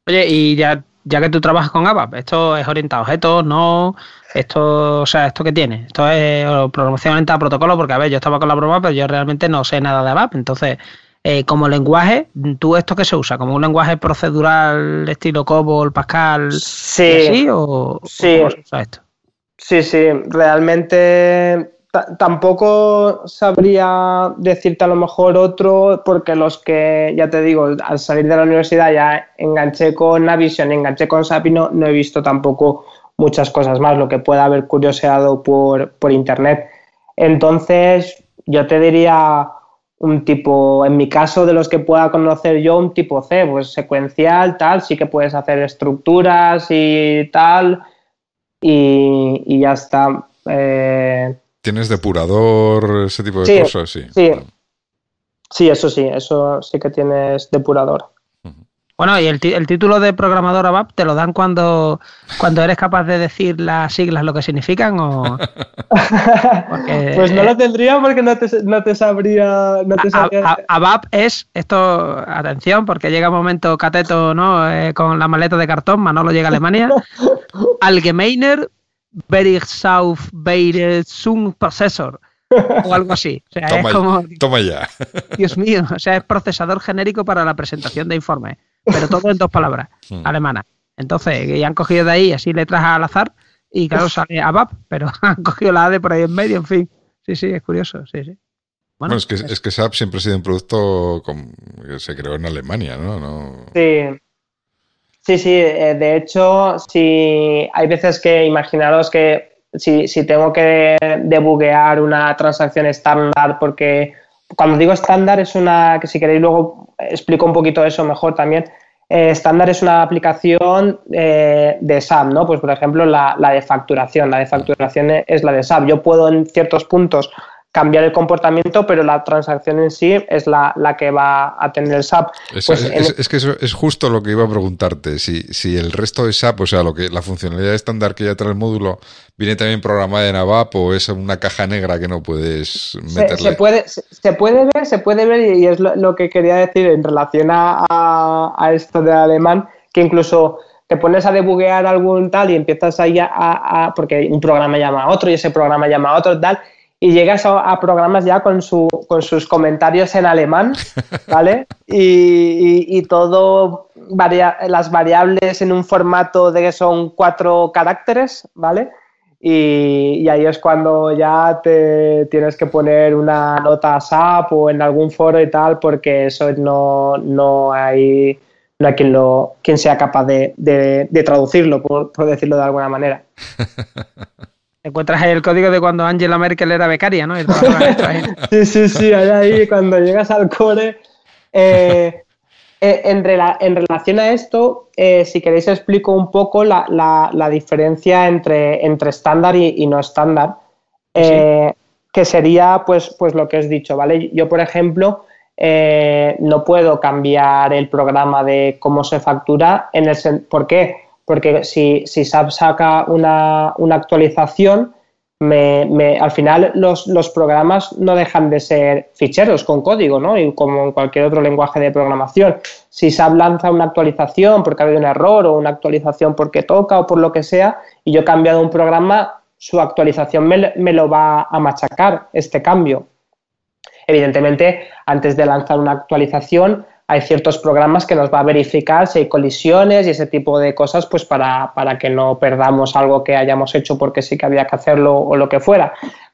Oye, y ya, ya que tú trabajas con ABAP, ¿esto es orientado a objetos? ¿No? Esto, o sea, ¿esto qué tiene? Esto es programación orientada a protocolo, porque a ver, yo estaba con la broma, pero yo realmente no sé nada de ABAP. Entonces, eh, como lenguaje, ¿tú esto qué se usa? ¿Como un lenguaje procedural estilo COBOL, Pascal? Sí. ¿O, sí. cómo se usa esto? Sí, sí, realmente tampoco sabría decirte a lo mejor otro, porque los que, ya te digo, al salir de la universidad ya enganché con Navision, enganché con SAP y no he visto tampoco muchas cosas más, lo que pueda haber curioseado por, por internet. Entonces, yo te diría un tipo, en mi caso, de los que pueda conocer yo, un tipo C, pues secuencial, tal, sí que puedes hacer estructuras y tal, y, ya está. Eh, ¿Tienes depurador, ese tipo de cosas? Sí. sí. Sí, eso sí, eso sí que tienes depurador. Bueno, ¿y el, título de programador ABAP te lo dan cuando, cuando eres capaz de decir las siglas lo que significan? O... *laughs* pues no lo tendría porque no te, no te sabría... No te ABAP es, esto, atención, porque llega un momento cateto ¿no? Eh, con la maleta de cartón, Manolo llega a Alemania. *laughs* Allgemeiner Berichtsauffbeirezung Processor o algo así. O sea, toma, es como. Toma ya. Dios mío, o sea, es procesador genérico para la presentación de informes pero todo en dos palabras *laughs* hmm. alemanas. Entonces, y han cogido de ahí así letras al azar y claro, sale ABAP, pero *laughs* han cogido la A de por ahí en medio, en fin. Sí, sí, es curioso, sí, sí. Bueno, es, que, es que SAP siempre ha sido un producto que se creó en Alemania, ¿no? Sí. Sí, sí, eh, de hecho, si hay veces que imaginaros que si, si tengo que debuguear una transacción estándar porque cuando digo estándar es una, que si queréis luego explico un poquito eso mejor también, eh, estándar es una aplicación eh, de SAP, ¿no? Pues por ejemplo la, la, de facturación, la de facturación es la de SAP. Yo puedo en ciertos puntos cambiar el comportamiento, pero la transacción en sí es la, que va a tener el SAP. Es, pues que eso es justo lo que iba a preguntarte. Si, si el resto de SAP, o sea, lo que la funcionalidad estándar que ya trae el módulo, viene también programada en ABAP o es una caja negra que no puedes meterle. Se, puede, se, puede ver, se puede ver y es lo, que quería decir en relación a, esto de alemán, que incluso te pones a debuguear algún tal y empiezas ahí a, a, porque un programa llama a otro y ese programa llama a otro tal y llegas a, programas ya con, su, con sus comentarios en alemán, *laughs* ¿vale? Y, todo, las variables en un formato de que son cuatro caracteres, ¿vale? y, ahí es cuando ya te tienes que poner una nota SAP o en algún foro y tal, porque eso no, no hay no hay quien, lo, quien sea capaz de, de, traducirlo, por, decirlo de alguna manera. *laughs* Encuentras ahí el código de cuando Angela Merkel era becaria, ¿no? *laughs* sí, sí, sí, ahí cuando llegas al core. Eh, eh, en, relación a esto, eh, si queréis explico un poco la, diferencia entre, entre estándar y, no estándar, eh, que sería pues, pues lo que os he dicho, ¿vale? Yo, por ejemplo, no puedo cambiar el programa de cómo se factura. En el, ¿Por qué? Porque si, si SAP saca una, una actualización, me, al final los, los, programas no dejan de ser ficheros con código, ¿no? Y como en cualquier otro lenguaje de programación. Si SAP lanza una actualización porque ha habido un error o una actualización porque toca o por lo que sea, y yo he cambiado un programa, su actualización me, me lo va a machacar, este cambio. Evidentemente, antes de lanzar una actualización, hay ciertos programas que nos va a verificar si hay colisiones y ese tipo de cosas, pues para, que no perdamos algo que hayamos hecho porque sí que había que hacerlo o lo que fuera.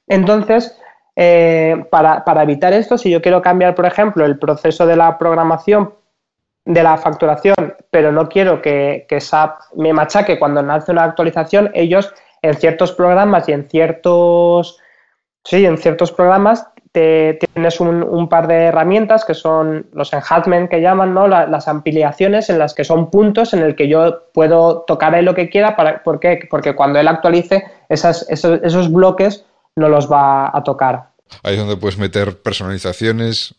Entonces, eh, para, evitar esto, si yo quiero cambiar, por ejemplo, el proceso de la programación de la facturación, pero no quiero que, que SAP me machaque cuando nace una actualización, ellos en ciertos programas y en ciertos, sí, en ciertos programas te, tienes un, par de herramientas que son los enhancement que llaman, ¿no? las ampliaciones en las que son puntos en el que yo puedo tocar ahí lo que quiera. Para, ¿Por qué? Porque cuando él actualice, esos, esos, bloques no los va a tocar. Ahí es donde puedes meter personalizaciones.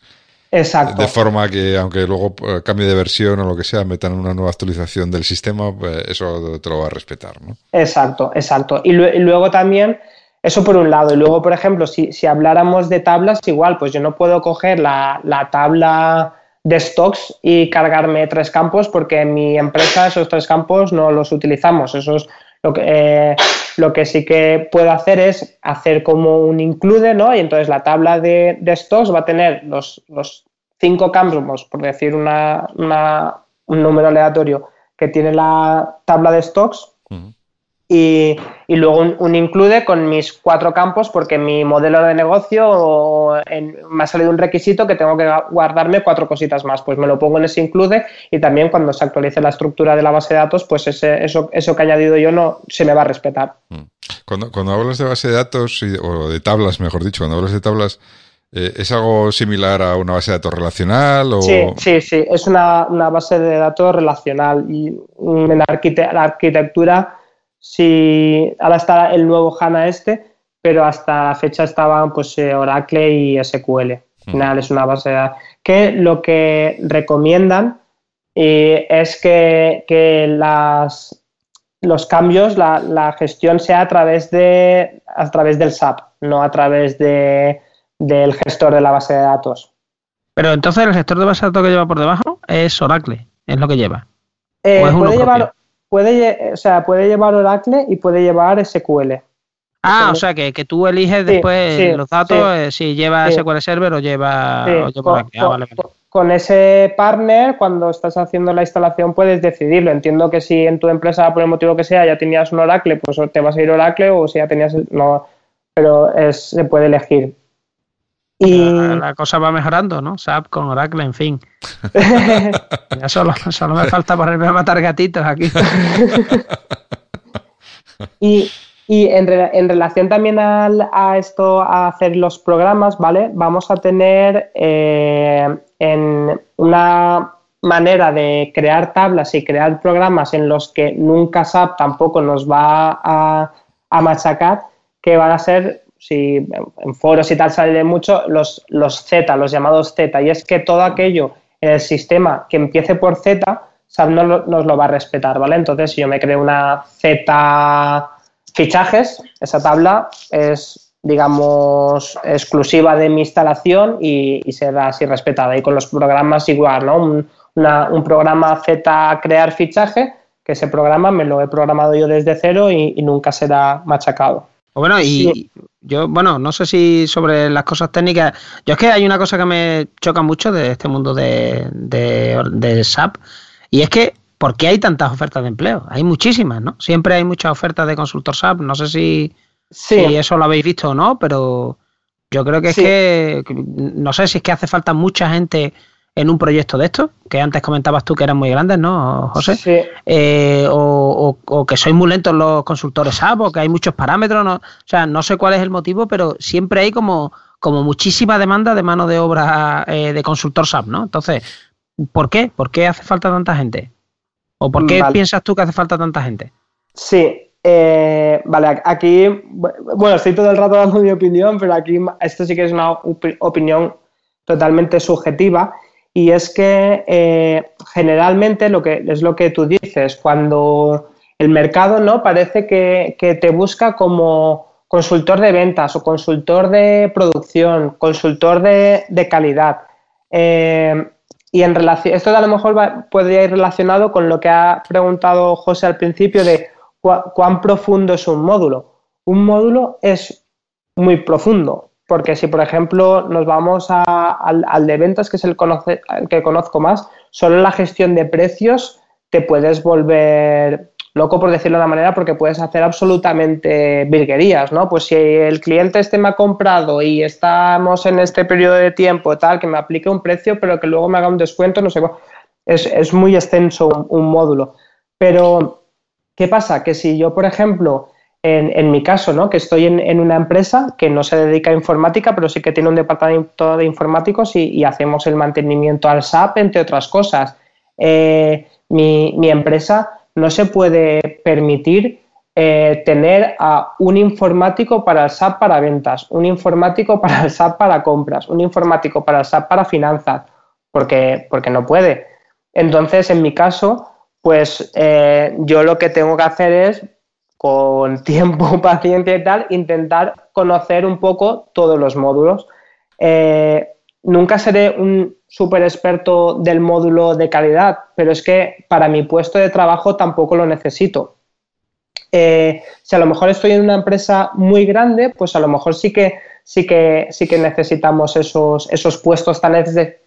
Exacto. De forma que, aunque luego eh, cambie de versión o lo que sea, metan una nueva actualización del sistema, pues eso te lo va a respetar, ¿no? Exacto, exacto. y luego también eso por un lado. Y luego, por ejemplo, si, habláramos de tablas, igual, pues yo no puedo coger la, tabla de stocks y cargarme tres campos porque en mi empresa esos tres campos no los utilizamos. Eso es lo que, eh, lo que sí que puedo hacer es hacer como un include, ¿no? Y entonces la tabla de, stocks va a tener los, los cinco campos, por decir una, un número aleatorio, que tiene la tabla de stocks y, luego un, include con mis cuatro campos porque mi modelo de negocio me ha salido un requisito que tengo que guardarme cuatro cositas más. Pues me lo pongo en ese include y también cuando se actualice la estructura de la base de datos, pues ese, eso, eso que he añadido yo no se me va a respetar. Mm. Cuando, cuando hablas de base de datos, o de tablas, mejor dicho, cuando hablas de tablas, eh, ¿Es algo similar a una base de datos relacional? O... Sí, sí, sí, es una, base de datos relacional y en la arquitectura si ahora está el nuevo HANA este, pero hasta la fecha estaban pues eh, Oracle y SQL. Al final es una base de datos. Que lo que recomiendan eh, es que, las, los cambios, la, gestión sea a través, de, a través del SAP, no a través de, del gestor de la base de datos. Pero entonces el gestor de base de datos que lleva por debajo es Oracle, es lo que lleva. Eh, puede llevar, puede, o sea, puede llevar Oracle y puede llevar SQL. Ah, o sea, que, tú eliges después los datos, eh, si lleva SQL Server o lleva. Ah, con, ese partner, cuando estás haciendo la instalación, puedes decidirlo. Entiendo que si en tu empresa, por el motivo que sea, ya tenías un Oracle, pues te vas a ir Oracle o si ya tenías... No, pero se puede elegir. Y... La, cosa va mejorando, ¿no? SAP con Oracle, en fin. *laughs* ya solo, solo me falta ponerme a matar gatitos aquí. *laughs* y, en, relación también a esto, a hacer los programas, ¿vale? Vamos a tener eh, en una manera de crear tablas y crear programas en los que nunca SAP tampoco nos va a, a machacar, que van a ser si en foros y tal sale mucho, los, los Z, los llamados Z, y es que todo aquello en el sistema que empiece por Z, SAP no nos lo va a respetar, ¿vale? Entonces, si yo me creo una Z fichajes, esa tabla es, digamos, exclusiva de mi instalación y, será así respetada. Y con los programas igual, ¿no? Un, un programa Z crear fichaje, que ese programa me lo he programado yo desde cero y, y nunca será machacado. Bueno, y yo, bueno, no sé si sobre las cosas técnicas. Yo es que hay una cosa que me choca mucho de este mundo de, de, SAP, y es que ¿por qué hay tantas ofertas de empleo? Hay muchísimas, ¿no? Siempre hay muchas ofertas de consultor SAP. No sé si, si eso lo habéis visto o no, pero yo creo que es que, no sé si es que hace falta mucha gente en un proyecto de esto, que antes comentabas tú que eran muy grandes, ¿no, José? Sí. Eh, o, que sois muy lentos los consultores SAP, o que hay muchos parámetros, no, o sea, no sé cuál es el motivo, pero siempre hay como, como muchísima demanda de mano de obra eh, de consultor SAP, ¿no? Entonces, ¿por qué? ¿Por qué hace falta tanta gente? ¿O por qué piensas tú que hace falta tanta gente? Sí, eh, vale, aquí, bueno, estoy todo el rato dando mi opinión, pero aquí esto sí que es una opinión totalmente subjetiva y es que eh, generalmente lo que es lo que tú dices, cuando el mercado no parece que, te busca como consultor de ventas o consultor de producción, consultor de, calidad. Eh, y en relación, esto a lo mejor podría ir relacionado con lo que ha preguntado José al principio de cuán profundo es un módulo. Un módulo es muy profundo, porque si, por ejemplo, nos vamos al, de ventas, que es el, que conozco más, solo la gestión de precios te puedes volver loco, por decirlo de una manera, porque puedes hacer absolutamente virguerías, ¿no? Pues si el cliente este me ha comprado y estamos en este periodo de tiempo, tal, que me aplique un precio, pero que luego me haga un descuento, no sé, es, es muy extenso un módulo. Pero, ¿qué pasa? Que si yo, por ejemplo, en, mi caso, ¿no? que estoy en, una empresa que no se dedica a informática, pero sí que tiene un departamento de informáticos y, hacemos el mantenimiento al SAP, entre otras cosas. Eh, mi, empresa no se puede permitir eh, tener a un informático para el SAP para ventas, un informático para el SAP para compras, un informático para el SAP para finanzas, porque, porque no puede. Entonces, en mi caso, pues eh, yo lo que tengo que hacer es con *laughs* tiempo, paciencia y tal, intentar conocer un poco todos los módulos. Eh, nunca seré un súper experto del módulo de calidad, pero es que para mi puesto de trabajo tampoco lo necesito. Eh, si a lo mejor estoy en una empresa muy grande, pues a lo mejor sí que sí que sí que necesitamos esos, esos puestos tan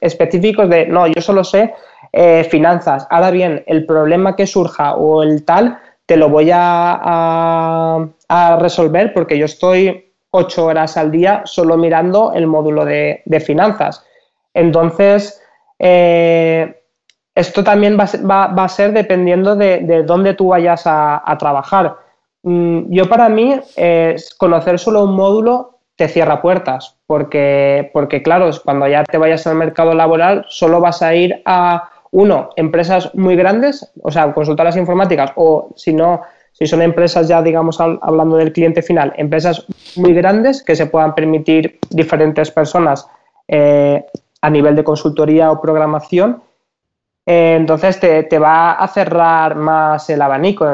específicos de no, yo solo sé eh, finanzas. Ahora bien, el problema que surja o el tal, te lo voy a, resolver porque yo estoy ocho horas al día solo mirando el módulo de, finanzas. Entonces, eh, esto también va, a ser dependiendo de, dónde tú vayas a, trabajar. Mm, yo para mí, conocer solo un módulo te cierra puertas, porque, porque claro, cuando ya te vayas al mercado laboral, solo vas a ir a uno, empresas muy grandes, o sea, consultoras informáticas, o si no, si son empresas ya, digamos, hablando del cliente final, empresas muy grandes que se puedan permitir diferentes personas eh, a nivel de consultoría o programación, eh, entonces te, te, va a cerrar más el abanico.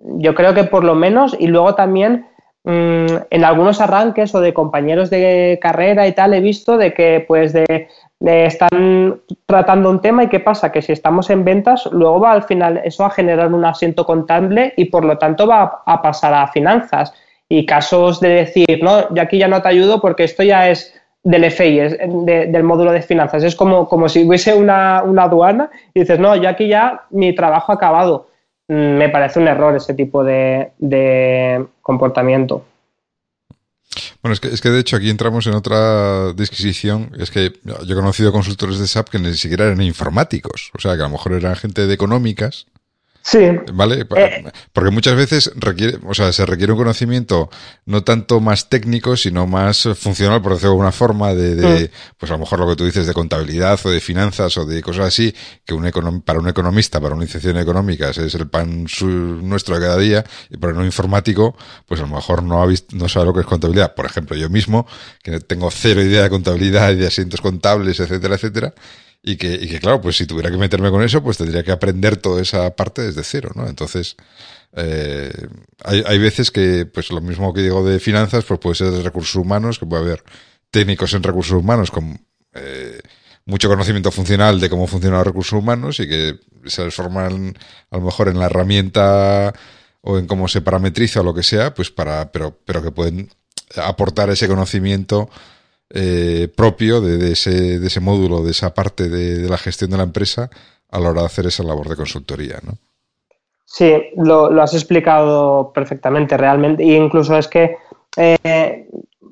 Yo creo que por lo menos, y luego también mm, en algunos arranques o de compañeros de carrera y tal, he visto de que pues de están tratando un tema y qué pasa, que si estamos en ventas, luego va al final eso a generar un asiento contable y por lo tanto va a pasar a finanzas. Y casos de decir, no, yo aquí ya no te ayudo porque esto ya es del FI, es del módulo de finanzas. Es como, como si hubiese una, aduana y dices, no, yo aquí ya mi trabajo ha acabado. Mm, me parece un error ese tipo de comportamiento. Bueno, es que, es que de hecho aquí entramos en otra disquisición. Es que yo he conocido consultores de SAP que ni siquiera eran informáticos. O sea, que a lo mejor eran gente de económicas Sí. ¿Vale? Eh, Porque muchas veces requiere, o sea, se requiere un conocimiento no tanto más técnico, sino más funcional, por decirlo de alguna forma, de, de mm. pues a lo mejor lo que tú dices de contabilidad o de finanzas o de cosas así, que un para un economista, para una iniciación económica, es el pan nuestro de cada día, y para un informático, pues a lo mejor no ha visto, no sabe lo que es contabilidad. Por ejemplo, yo mismo, que tengo cero idea de contabilidad y de asientos contables, etcétera, etcétera, y que, y que, claro, pues si tuviera que meterme con eso, pues tendría que aprender toda esa parte desde cero, ¿no? Entonces, eh, hay, hay veces que, pues lo mismo que digo de finanzas, pues puede ser de recursos humanos, que puede haber técnicos en recursos humanos con eh, mucho conocimiento funcional de cómo funcionan los recursos humanos y que se transforman a lo mejor en la herramienta o en cómo se parametriza o lo que sea, pues para, pero, pero que pueden aportar ese conocimiento eh, propio de, ese, de ese módulo, de esa parte de, la gestión de la empresa a la hora de hacer esa labor de consultoría, ¿no? Sí, lo, has explicado perfectamente, realmente. Y incluso es que eh,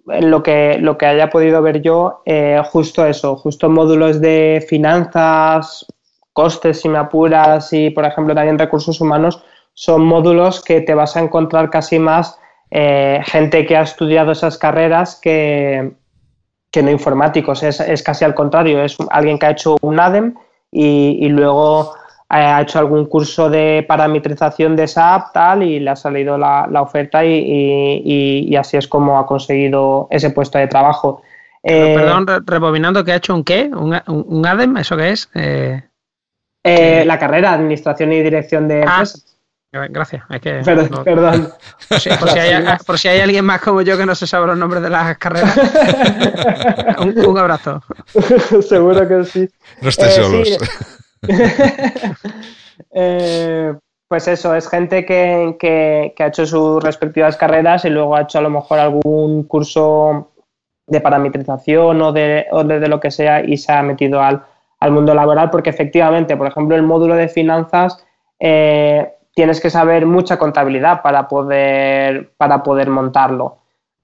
lo que lo que haya podido ver yo, eh, justo eso, justo módulos de finanzas, costes, si me apuras, y por ejemplo también recursos humanos, son módulos que te vas a encontrar casi más gente que ha estudiado esas carreras que, que no informáticos. Es, es, casi al contrario, es alguien que ha hecho un ADEM y, y luego ha hecho algún curso de parametrización de SAP tal y le ha salido la, oferta y, así es como ha conseguido ese puesto de trabajo. Eh, perdón, rebobinando, ¿que ha hecho un qué? ¿Un, ADEM? ¿Eso qué es? Eh, eh, la carrera, Administración y Dirección de ah, Gracias. perdón. Por, si, hay, alguien más como yo que no se sabe los nombres de las carreras. *laughs* un, abrazo. *laughs* Seguro que sí. No estés solos. *laughs* Eh, pues eso, es gente que, ha hecho sus respectivas carreras y luego ha hecho a lo mejor algún curso de parametrización o de, lo que sea y se ha metido al, mundo laboral porque efectivamente, por ejemplo, el módulo de finanzas eh, tienes que saber mucha contabilidad para poder, para poder montarlo.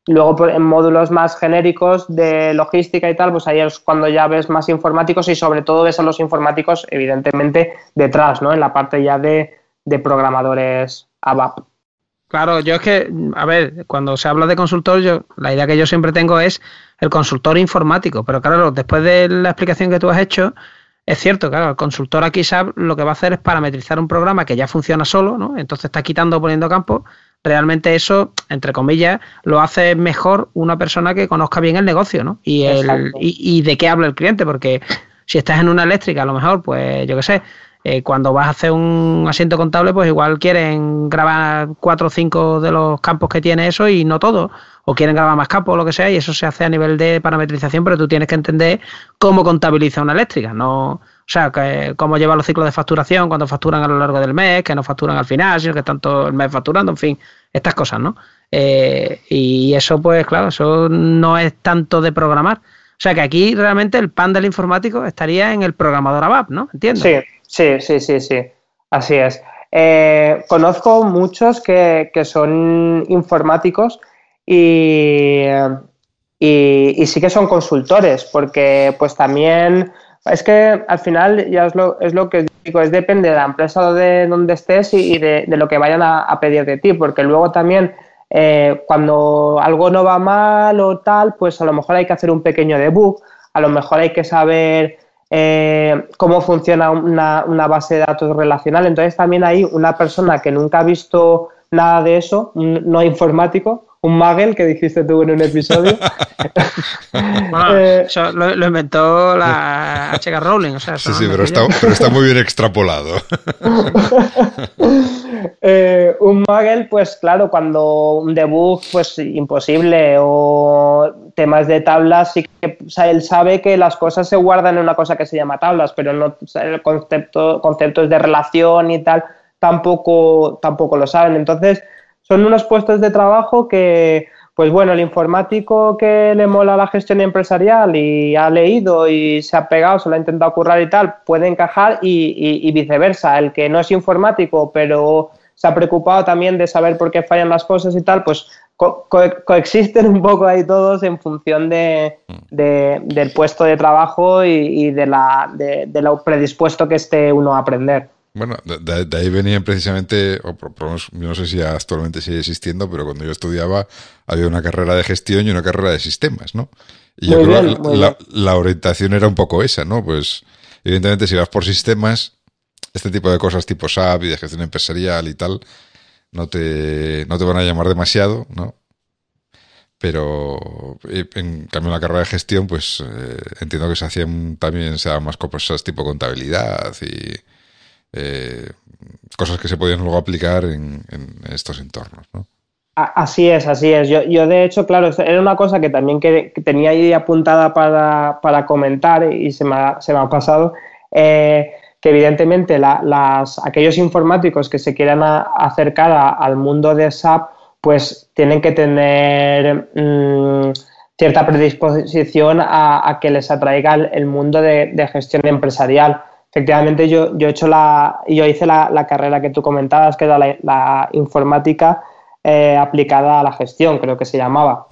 Luego, en módulos más genéricos de logística y tal, pues ahí es cuando ya ves más informáticos y sobre todo ves a los informáticos, evidentemente, detrás, ¿no? En la parte ya de, programadores ABAP. Claro, yo es que, a ver, cuando se habla de consultor, yo, la idea que yo siempre tengo es el consultor informático, pero claro, después de la explicación que tú has hecho, es cierto, claro, el consultor aquí sabe lo que va a hacer es parametrizar un programa que ya funciona solo, ¿no? Entonces está quitando, poniendo campo, realmente eso, entre comillas, lo hace mejor una persona que conozca bien el negocio, ¿no? Y, el, y, de qué habla el cliente, porque si estás en una eléctrica, a lo mejor, pues yo qué sé, eh, cuando vas a hacer un asiento contable, pues igual quieren grabar cuatro o cinco de los campos que tiene eso y no todo, o quieren grabar más campos o lo que sea, y eso se hace a nivel de parametrización, pero tú tienes que entender cómo contabiliza una eléctrica, no o sea, que, cómo lleva los ciclos de facturación, cuando facturan a lo largo del mes, que no facturan al final, sino que están todo el mes facturando, en fin, estas cosas, ¿no? Eh, y eso, pues claro, eso no es tanto de programar. O sea que aquí realmente el pan del informático estaría en el programador ABAP, ¿no? ¿Entiendes? Sí, sí, sí, sí, sí. Así es. Eh, conozco muchos que, son informáticos y, y, sí que son consultores, porque pues también es que al final ya es lo, es lo que digo, es depende de la empresa de donde estés y, de, lo que vayan a, pedir de ti, porque luego también eh, cuando algo no va mal o tal, pues a lo mejor hay que hacer un pequeño debug, a lo mejor hay que saber eh, cómo funciona una, una, base de datos relacional. Entonces también hay una persona que nunca ha visto nada de eso, no informático, un Magel que dijiste tú en un episodio. *laughs* Eh, eso lo, inventó la H.K. Rowling. O sea, sí, sí, pero está, muy bien extrapolado. *laughs* Eh, un Magel, pues claro, cuando un debug, pues imposible, o temas de tablas, sí que él sabe que las cosas se guardan en una cosa que se llama tablas, pero no el concepto, conceptos de relación y tal tampoco, tampoco lo saben. Entonces, son unos puestos de trabajo que, pues bueno, el informático que le mola la gestión empresarial y ha leído y se ha pegado, se lo ha intentado currar y tal, puede encajar y, viceversa. El que no es informático, pero se ha preocupado también de saber por qué fallan las cosas y tal, pues coexisten un poco ahí todos en función de, del puesto de trabajo y, de, la, de, lo predispuesto que esté uno a aprender. Bueno, de, ahí venían precisamente, o por, yo no sé si actualmente sigue existiendo, pero cuando yo estudiaba había una carrera de gestión y una carrera de sistemas, ¿no? Y yo creo que la, la, orientación era un poco esa, ¿no? Pues evidentemente si vas por sistemas, este tipo de cosas tipo SAP y de gestión empresarial y tal, no te, no te van a llamar demasiado, ¿no? Pero en cambio en la carrera de gestión, pues eh, entiendo que se hacían también se daban más cosas tipo contabilidad y eh, cosas que se podían luego aplicar en, estos entornos, ¿no? Así es, así es. Yo, yo, de hecho, claro, era una cosa que también que, tenía ahí apuntada para, comentar y se me ha, se me ha pasado, eh, que evidentemente las, aquellos informáticos que se quieran acercar al mundo de SAP, pues tienen que tener mm, cierta predisposición a, que les atraiga el, mundo de, gestión empresarial efectivamente yo, yo, he hecho la, yo hice la, carrera que tú comentabas, que era la, informática eh, aplicada a la gestión, creo que se llamaba.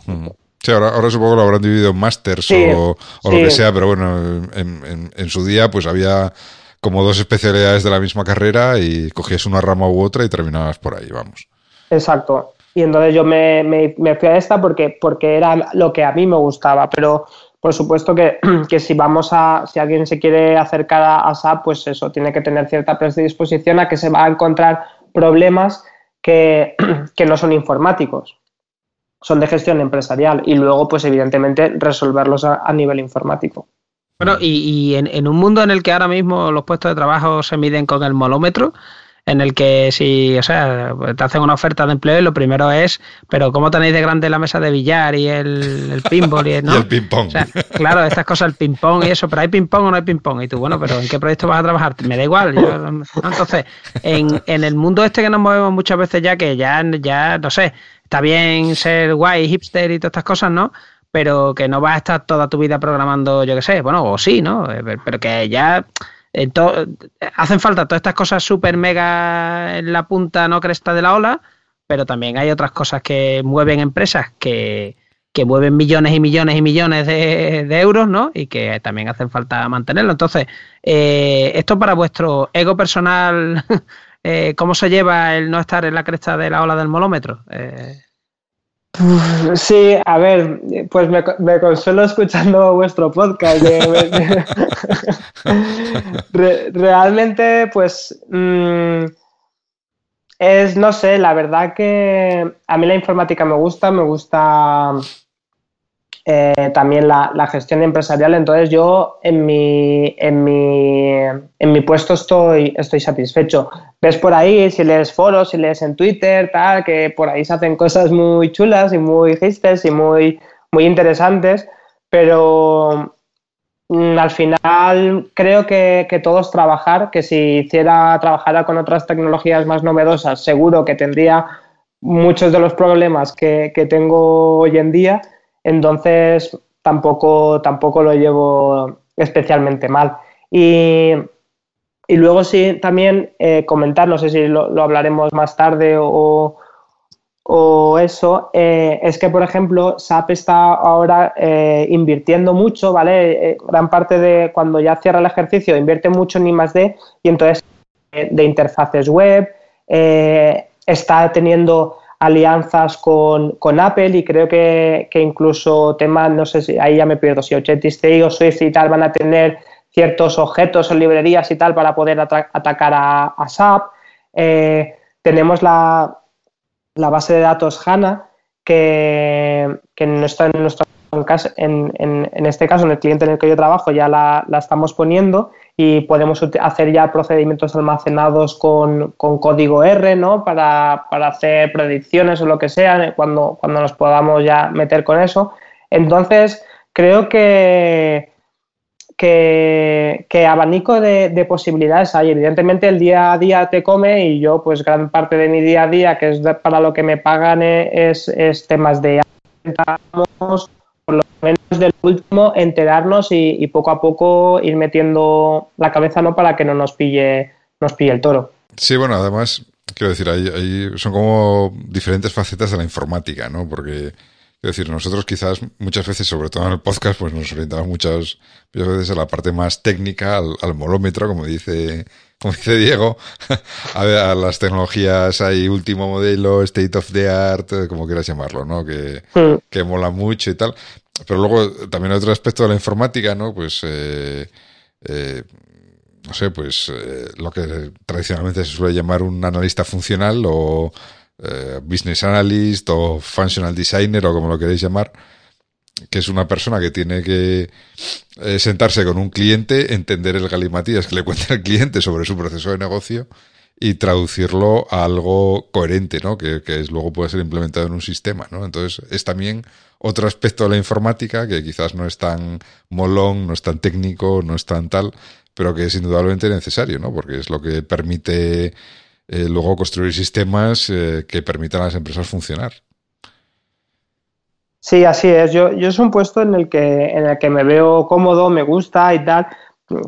Sí, ahora, ahora supongo que lo habrán dividido en másters o, lo que sea, pero bueno, en, en, su día pues había como dos especialidades de la misma carrera y cogías una rama u otra y terminabas por ahí, vamos. Exacto. Y entonces yo me, me, fui a esta porque, porque era lo que a mí me gustaba, pero por supuesto que, *clears throat* que, si vamos a, si alguien se quiere acercar a, SAP, pues eso, tiene que tener cierta predisposición a que se va a encontrar problemas que, *clears throat* que no son informáticos, son de gestión empresarial y luego, pues evidentemente, resolverlos a, nivel informático. Bueno, y, en, en, un mundo en el que ahora mismo los puestos de trabajo se miden con el molómetro, en el que si, o sea, te hacen una oferta de empleo y lo primero es, pero ¿cómo tenéis de grande la mesa de billar y el, el pinball y, el, *laughs* ¿no? el ping-pong? claro, estas cosas, el ping-pong y eso, pero ¿hay ping-pong o no hay ping-pong? Y tú, bueno, pero ¿en qué proyecto vas a trabajar? Me da igual. Entonces, en, en el mundo este que nos movemos muchas veces ya, que ya, ya, no sé, está bien ser guay, hipster y todas estas cosas, ¿no? Pero que no vas a estar toda tu vida programando, yo qué sé, bueno, o sí, ¿no? Eh, pero que ya hacen falta todas estas cosas súper mega en la punta no cresta de la ola, pero también hay otras cosas que mueven empresas que, mueven millones y millones y millones de, euros, ¿no? Y que también hacen falta mantenerlo. Entonces, eh, esto para vuestro ego personal, *laughs* eh, ¿cómo se lleva el no estar en la cresta de la ola del molómetro? Eh, Sí, a ver, pues me, consuelo escuchando *laughs* vuestro podcast. *laughs* realmente, pues mm, es, no sé, la verdad que a mí la informática me gusta, me gusta eh, también la, gestión empresarial. Entonces yo en mi, en mi, en mi puesto estoy, estoy satisfecho. Ves por ahí, si lees foros, si lees en Twitter, tal, que por ahí se hacen cosas muy chulas y muy gistes y muy, muy interesantes, pero mm, al final creo que, que, todos trabajar, que si hiciera trabajar con otras tecnologías más novedosas, seguro que tendría muchos de los problemas que, que tengo hoy en día entonces tampoco, tampoco lo llevo especialmente mal. Y, luego sí, también eh, comentar, no sé si lo, hablaremos más tarde o, eso, eh, es que, por ejemplo, SAP está ahora eh, invirtiendo mucho, ¿vale? gran parte de cuando ya cierra el ejercicio invierte mucho en I D y entonces de interfaces web, está teniendo alianzas con, Apple y creo que, incluso temas, no sé si ahí ya me pierdo, si Objective-C o Swift y tal van a tener ciertos objetos o librerías y tal para poder atacar a, SAP. Eh, tenemos la, base de datos HANA que, que no está en nuestro en, en, este caso, en el cliente en el que yo trabajo, ya la, la estamos poniendo y podemos hacer ya procedimientos almacenados con, código R, ¿no? Para, hacer predicciones o lo que sea, cuando, cuando nos podamos ya meter con eso. Entonces, creo que, que, abanico de, posibilidades hay. Evidentemente, el día a día te come y yo, pues, gran parte de mi día a día, que es para lo que me pagan, es, es temas de por lo menos del último, enterarnos y, poco a poco ir metiendo la cabeza no para que no nos pille, nos pille el toro. Sí, bueno, además, quiero decir, ahí, son como diferentes facetas de la informática, ¿no? Porque Quiero decir, nosotros quizás muchas veces, sobre todo en el podcast, pues nos orientamos muchas, veces a la parte más técnica, al, molómetro, como dice, como dice Diego, *laughs* a, las tecnologías hay último modelo, state of the art, como quieras llamarlo, ¿no? Que, que mola mucho y tal. Pero luego también hay otro aspecto de la informática, ¿no? Pues, eh, eh, no sé, pues eh, lo que tradicionalmente se suele llamar un analista funcional o eh, business analyst o functional designer o como lo queréis llamar, que es una persona que tiene que eh, sentarse con un cliente, entender el galimatías que le cuenta el cliente sobre su proceso de negocio y traducirlo a algo coherente, ¿no? Que, que luego puede ser implementado en un sistema, ¿no? Entonces es también otro aspecto de la informática que quizás no es tan molón, no es tan técnico, no es tan tal, pero que es indudablemente necesario, ¿no? Porque es lo que permite eh, luego construir sistemas eh, que permitan a las empresas funcionar. Sí, así es. Yo, yo es un puesto en el que en el que me veo cómodo, me gusta y tal,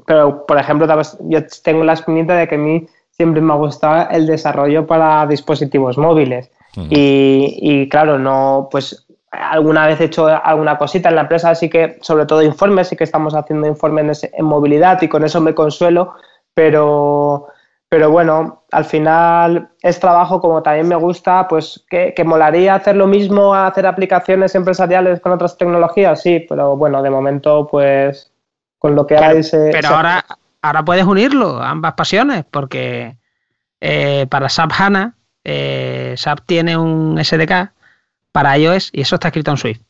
pero por ejemplo, yo tengo la experiencia de que a mí siempre me ha gustado el desarrollo para dispositivos móviles. y, y, claro, no, pues alguna vez he hecho alguna cosita en la empresa, así que sobre todo informes, sí que estamos haciendo informes en movilidad y con eso me consuelo, pero, pero bueno, al final es trabajo como también me gusta, pues que, molaría hacer lo mismo, hacer aplicaciones empresariales con otras tecnologías, sí, pero bueno, de momento pues con lo que hay se... Pero ahora, ahora puedes unirlo, ambas pasiones, porque eh, para SAP HANA, eh, SAP tiene un SDK para iOS y eso está escrito en Swift.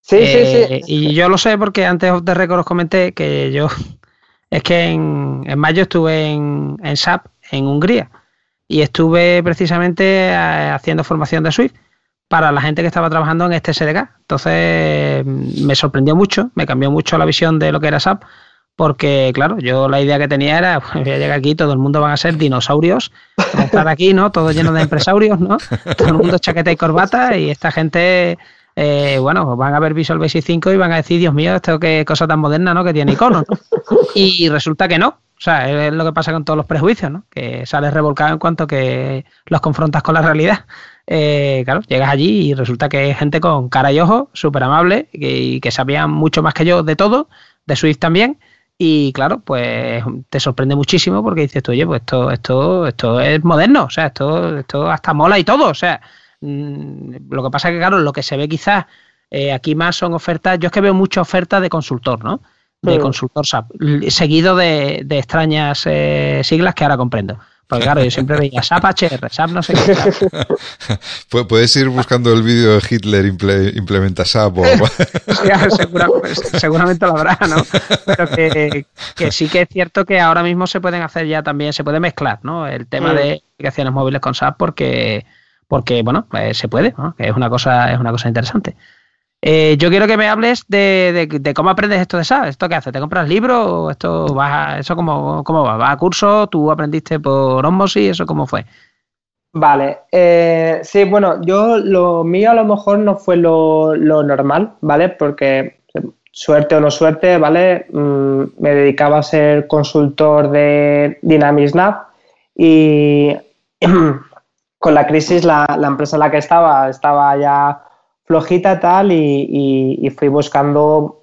Sí, sí, sí. Eh, y yo lo sé porque antes de récord os comenté que yo *laughs* es que en, mayo estuve en, SAP en Hungría y estuve precisamente eh, haciendo formación de Swift para la gente que estaba trabajando en este SDK. Entonces me sorprendió mucho, me cambió mucho la visión de lo que era SAP, porque claro, yo la idea que tenía era, *laughs* voy a llegar aquí, todo el mundo van a ser dinosaurios, a estar aquí, ¿no? Todo lleno de empresarios, ¿no? Todo el mundo chaqueta y corbata y esta gente, eh, bueno, van a ver Visual Basic 5 y van a decir, Dios mío, esto qué cosa tan moderna, ¿no? Que tiene iconos. *laughs* Y resulta que no. O sea, es lo que pasa con todos los prejuicios, ¿no? Que sales revolcado en cuanto que los confrontas con la realidad. Eh, claro, llegas allí y resulta que es gente con cara y ojos, súper amable, y que sabían mucho más que yo de todo, de Swift también, y claro, pues te sorprende muchísimo porque dices tú, oye, pues esto, esto, esto es moderno, o sea, esto, esto hasta mola y todo. O sea, lo que pasa es que, claro, lo que se ve quizás eh, aquí más son ofertas, yo es que veo muchas ofertas de consultor, ¿no? De consultor SAP, seguido de, de extrañas eh, siglas que ahora comprendo. Porque claro, yo siempre veía *laughs* SAP HR, SAP no sé qué. *laughs* Puedes ir buscando el vídeo de Hitler implementa SAP o *laughs* seguramente, lo habrá, ¿no? Pero que, sí que es cierto que ahora mismo se pueden hacer ya también, se puede mezclar, ¿no? El tema de aplicaciones móviles con SAP porque, porque bueno, eh, se puede, ¿no? Que es una cosa, es una cosa interesante. Eh, yo quiero que me hables de, cómo aprendes esto de SAP. ¿Esto qué hace? ¿Te compras libros? ¿O esto vas ¿Eso cómo, cómo va? ¿Va a curso? ¿Tú aprendiste por Osmosis? ¿Eso cómo fue? Vale, eh, sí, bueno, yo lo mío a lo mejor no fue lo, normal, ¿vale? Porque suerte o no suerte, ¿vale? Mm, me dedicaba a ser consultor de Dynamics y *clears throat* *coughs* con la crisis la, empresa en la que estaba estaba ya flojita tal y, fui buscando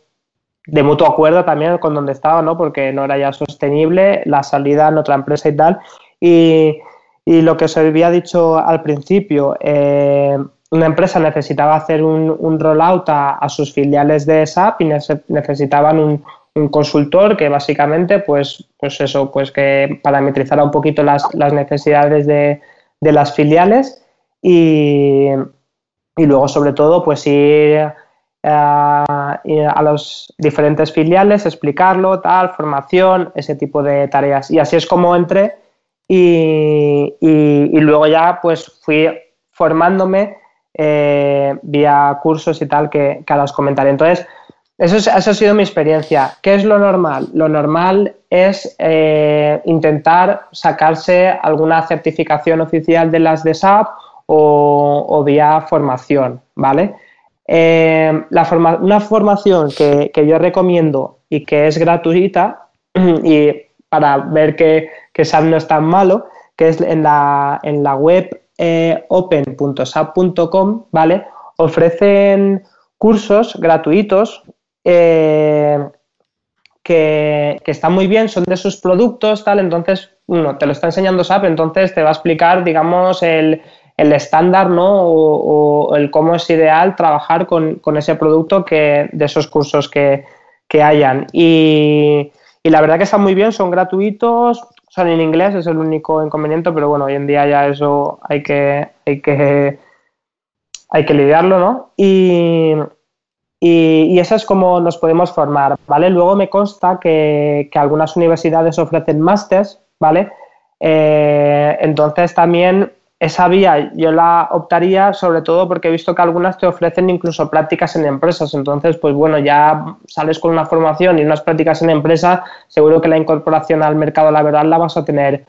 de mutuo acuerdo también con donde estaba, ¿no? Porque no era ya sostenible la salida en otra empresa y tal. Y, lo que os había dicho al principio, eh, una empresa necesitaba hacer un, rollout a, sus filiales de SAP y necesitaban un, consultor que básicamente, pues, pues eso, pues que parametrizara un poquito las, necesidades de, de las filiales y, y luego sobre todo pues ir, eh, a los diferentes filiales, explicarlo, tal, formación, ese tipo de tareas. Y así es como entré y, y, luego ya pues fui formándome eh, vía cursos y tal que, que ahora os comentaré. Entonces, eso, ha sido mi experiencia. ¿Qué es lo normal? Lo normal es eh, intentar sacarse alguna certificación oficial de las de SAP o, vía formación, ¿vale? Eh, una formación que, yo recomiendo y que es gratuita *clears throat* y para ver que, que SAP no es tan malo, que es en la, en la web eh, open.sap.com, ¿vale? Ofrecen cursos gratuitos eh, que, que, están muy bien, son de sus productos, tal, entonces, uno, te lo está enseñando SAP, entonces te va a explicar, digamos, el, el estándar ¿no? O, el cómo es ideal trabajar con, ese producto que, de esos cursos que, hayan. Y, la verdad que están muy bien, son gratuitos, son en inglés, es el único inconveniente, pero bueno, hoy en día ya eso hay que, hay que, hay que lidiarlo, ¿no? Y, y, eso es como nos podemos formar, ¿vale? Luego me consta que, algunas universidades ofrecen másters, ¿vale? Eh, entonces también esa vía yo la optaría sobre todo porque he visto que algunas te ofrecen incluso prácticas en empresas. Entonces, pues bueno, ya sales con una formación y unas prácticas en empresa, seguro que la incorporación al mercado laboral la vas a tener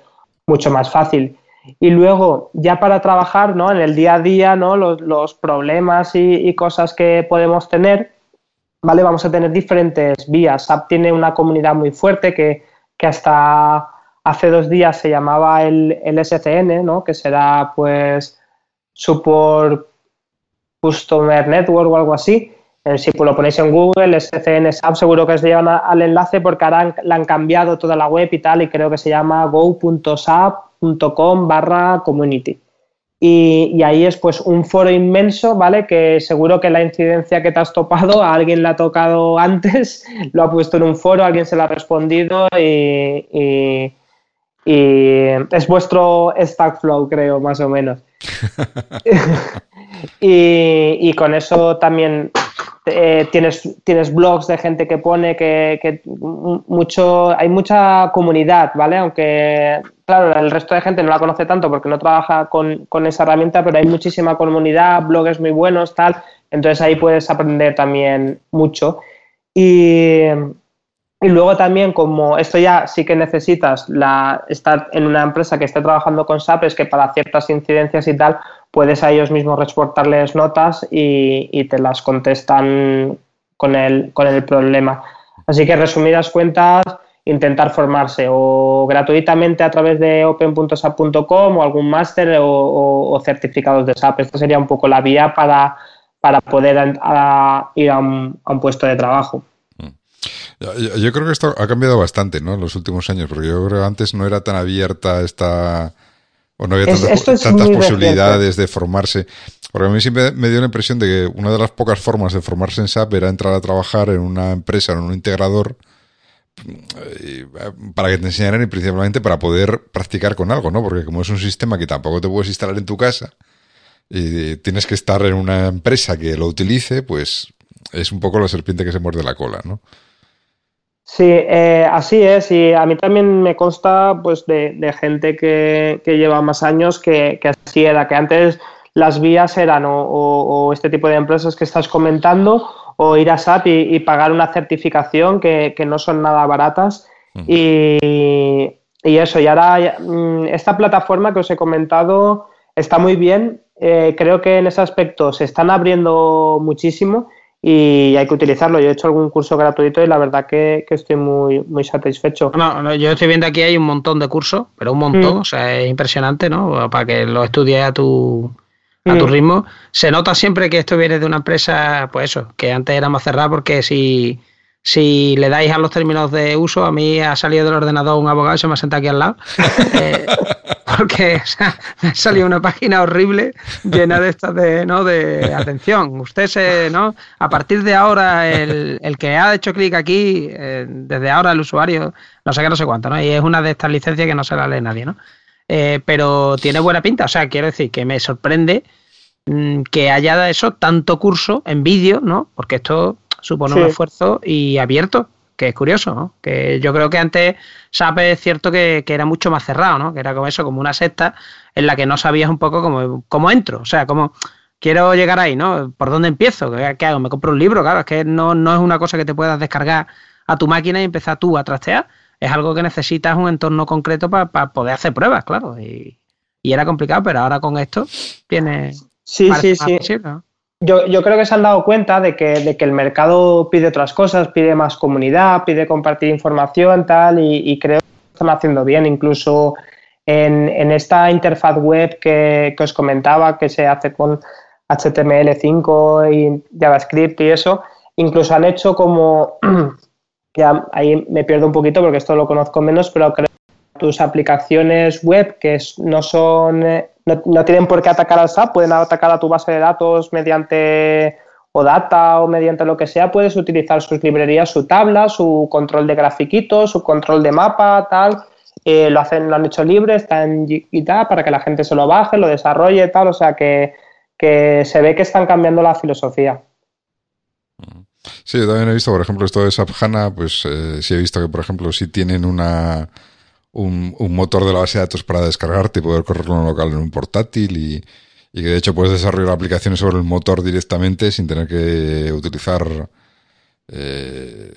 mucho más fácil. Y luego, ya para trabajar ¿no? en el día a día, ¿no? los, problemas y, cosas que podemos tener, ¿vale? Vamos a tener diferentes vías. SAP tiene una comunidad muy fuerte que, que hasta hace dos días se llamaba el, el SCN, ¿no? Que será pues Support Customer Network o algo así. Eh, si lo ponéis en Google, SCN SAP, seguro que os llevan al enlace porque ahora la han cambiado toda la web y tal, y creo que se llama go.sap.com barra community. Y, ahí es pues un foro inmenso, ¿vale? Que seguro que la incidencia que te has topado, a alguien le ha tocado *laughs* antes, lo ha puesto en un foro, alguien se lo ha respondido y, es vuestro Stack Flow, creo, más o menos. *laughs* y, con eso también eh, tienes, tienes blogs de gente que pone que, mucho, hay mucha comunidad, ¿vale? Aunque, claro, el resto de gente no la conoce tanto porque no trabaja con, con esa herramienta, pero hay muchísima comunidad, blogs muy buenos, tal. Entonces ahí puedes aprender también mucho. Y, y luego también, como esto ya sí que necesitas estar en una empresa que esté trabajando con SAP, es que para ciertas incidencias y tal, puedes a ellos mismos reportarles notas y, te las contestan con el, con el problema. Así que, resumidas cuentas, intentar formarse o gratuitamente a través de open.sap.com o algún máster o, certificados de SAP. Esta sería un poco la vía para, para poder ir a un, a un puesto de trabajo. Yo, creo que esto ha cambiado bastante, ¿no? En los últimos años, porque yo creo que antes no era tan abierta esta o no había tantas, posibilidades de formarse. Porque a mí siempre me dio la impresión de que una de las pocas formas de formarse en SAP era entrar a trabajar en una empresa, en un integrador, para que te enseñaran y principalmente para poder practicar con algo, ¿no? Porque como es un sistema que tampoco te puedes instalar en tu casa y tienes que estar en una empresa que lo utilice, pues es un poco la serpiente que se muerde la cola, ¿no? Sí, eh, así es. Y a mí también me consta pues, de, gente que, lleva más años que, así era, que antes las vías eran o, este tipo de empresas que estás comentando o ir a SAP y, pagar una certificación que, no son nada baratas. y, eso, y ahora mm, esta plataforma que os he comentado está muy bien. Eh, creo que en ese aspecto se están abriendo muchísimo y hay que utilizarlo. Yo he hecho algún curso gratuito y la verdad que, estoy muy, muy satisfecho. No, yo estoy viendo aquí hay un montón de cursos, pero un montón, mm. o sea, es impresionante, ¿no? Para que lo estudies a tu, a tu mm. ritmo. Se nota siempre que esto viene de una empresa, pues eso, que antes era más cerrada porque si, si le dais a los términos de uso, a mí ha salido del ordenador un abogado y se me ha sentado aquí al lado. *laughs* Eh, porque me ha salido una página horrible llena de estas de, ¿no? de atención. Usted se, ¿no? A partir de ahora, el, que ha hecho clic aquí, eh, desde ahora el usuario, no sé qué, no sé cuánto, ¿no? Y es una de estas licencias que no se la lee nadie, ¿no? Eh, pero tiene buena pinta, o sea, quiero decir que me sorprende mm, que haya eso tanto curso en vídeo, ¿no? Porque esto supone un esfuerzo y abierto que es curioso, ¿no? Que yo creo que antes SAP es cierto que, era mucho más cerrado, ¿no? Que era como eso, como una secta en la que no sabías un poco cómo, cómo entro, o sea, cómo quiero llegar ahí, ¿no? ¿Por dónde empiezo? ¿Qué, hago? ¿Me compro un libro? Claro, es que no, no es una cosa que te puedas descargar a tu máquina y empezar tú a trastear. Es algo que necesitas un entorno concreto para poder hacer pruebas, claro. Y, era complicado, pero ahora con esto tiene... Sí, sí, sí. Yo, yo, creo que se han dado cuenta de que, de que, el mercado pide otras cosas, pide más comunidad, pide compartir información, tal, y, creo que están haciendo bien. Incluso en, en esta interfaz web que, que, os comentaba, que se hace con HTML5 y JavaScript y eso, incluso han hecho como, *clears throat* que ahí me pierdo un poquito porque esto lo conozco menos, pero creo que tus aplicaciones web que no son eh, no, tienen por qué atacar al SAP, pueden atacar a tu base de datos mediante o data o mediante lo que sea, puedes utilizar sus librerías, su tabla, su control de grafiquitos, su control de mapa, tal. Eh, lo hacen, lo han hecho libre, está en GitHub para que la gente se lo baje, lo desarrolle, tal. O sea que, se ve que están cambiando la filosofía. Sí, yo también he visto, por ejemplo, esto de SAP HANA, pues eh, sí he visto que, por ejemplo, si tienen una un, motor de la base de datos para descargarte y poder correrlo en local en un portátil y, que de hecho puedes desarrollar aplicaciones sobre el motor directamente sin tener que utilizar eh,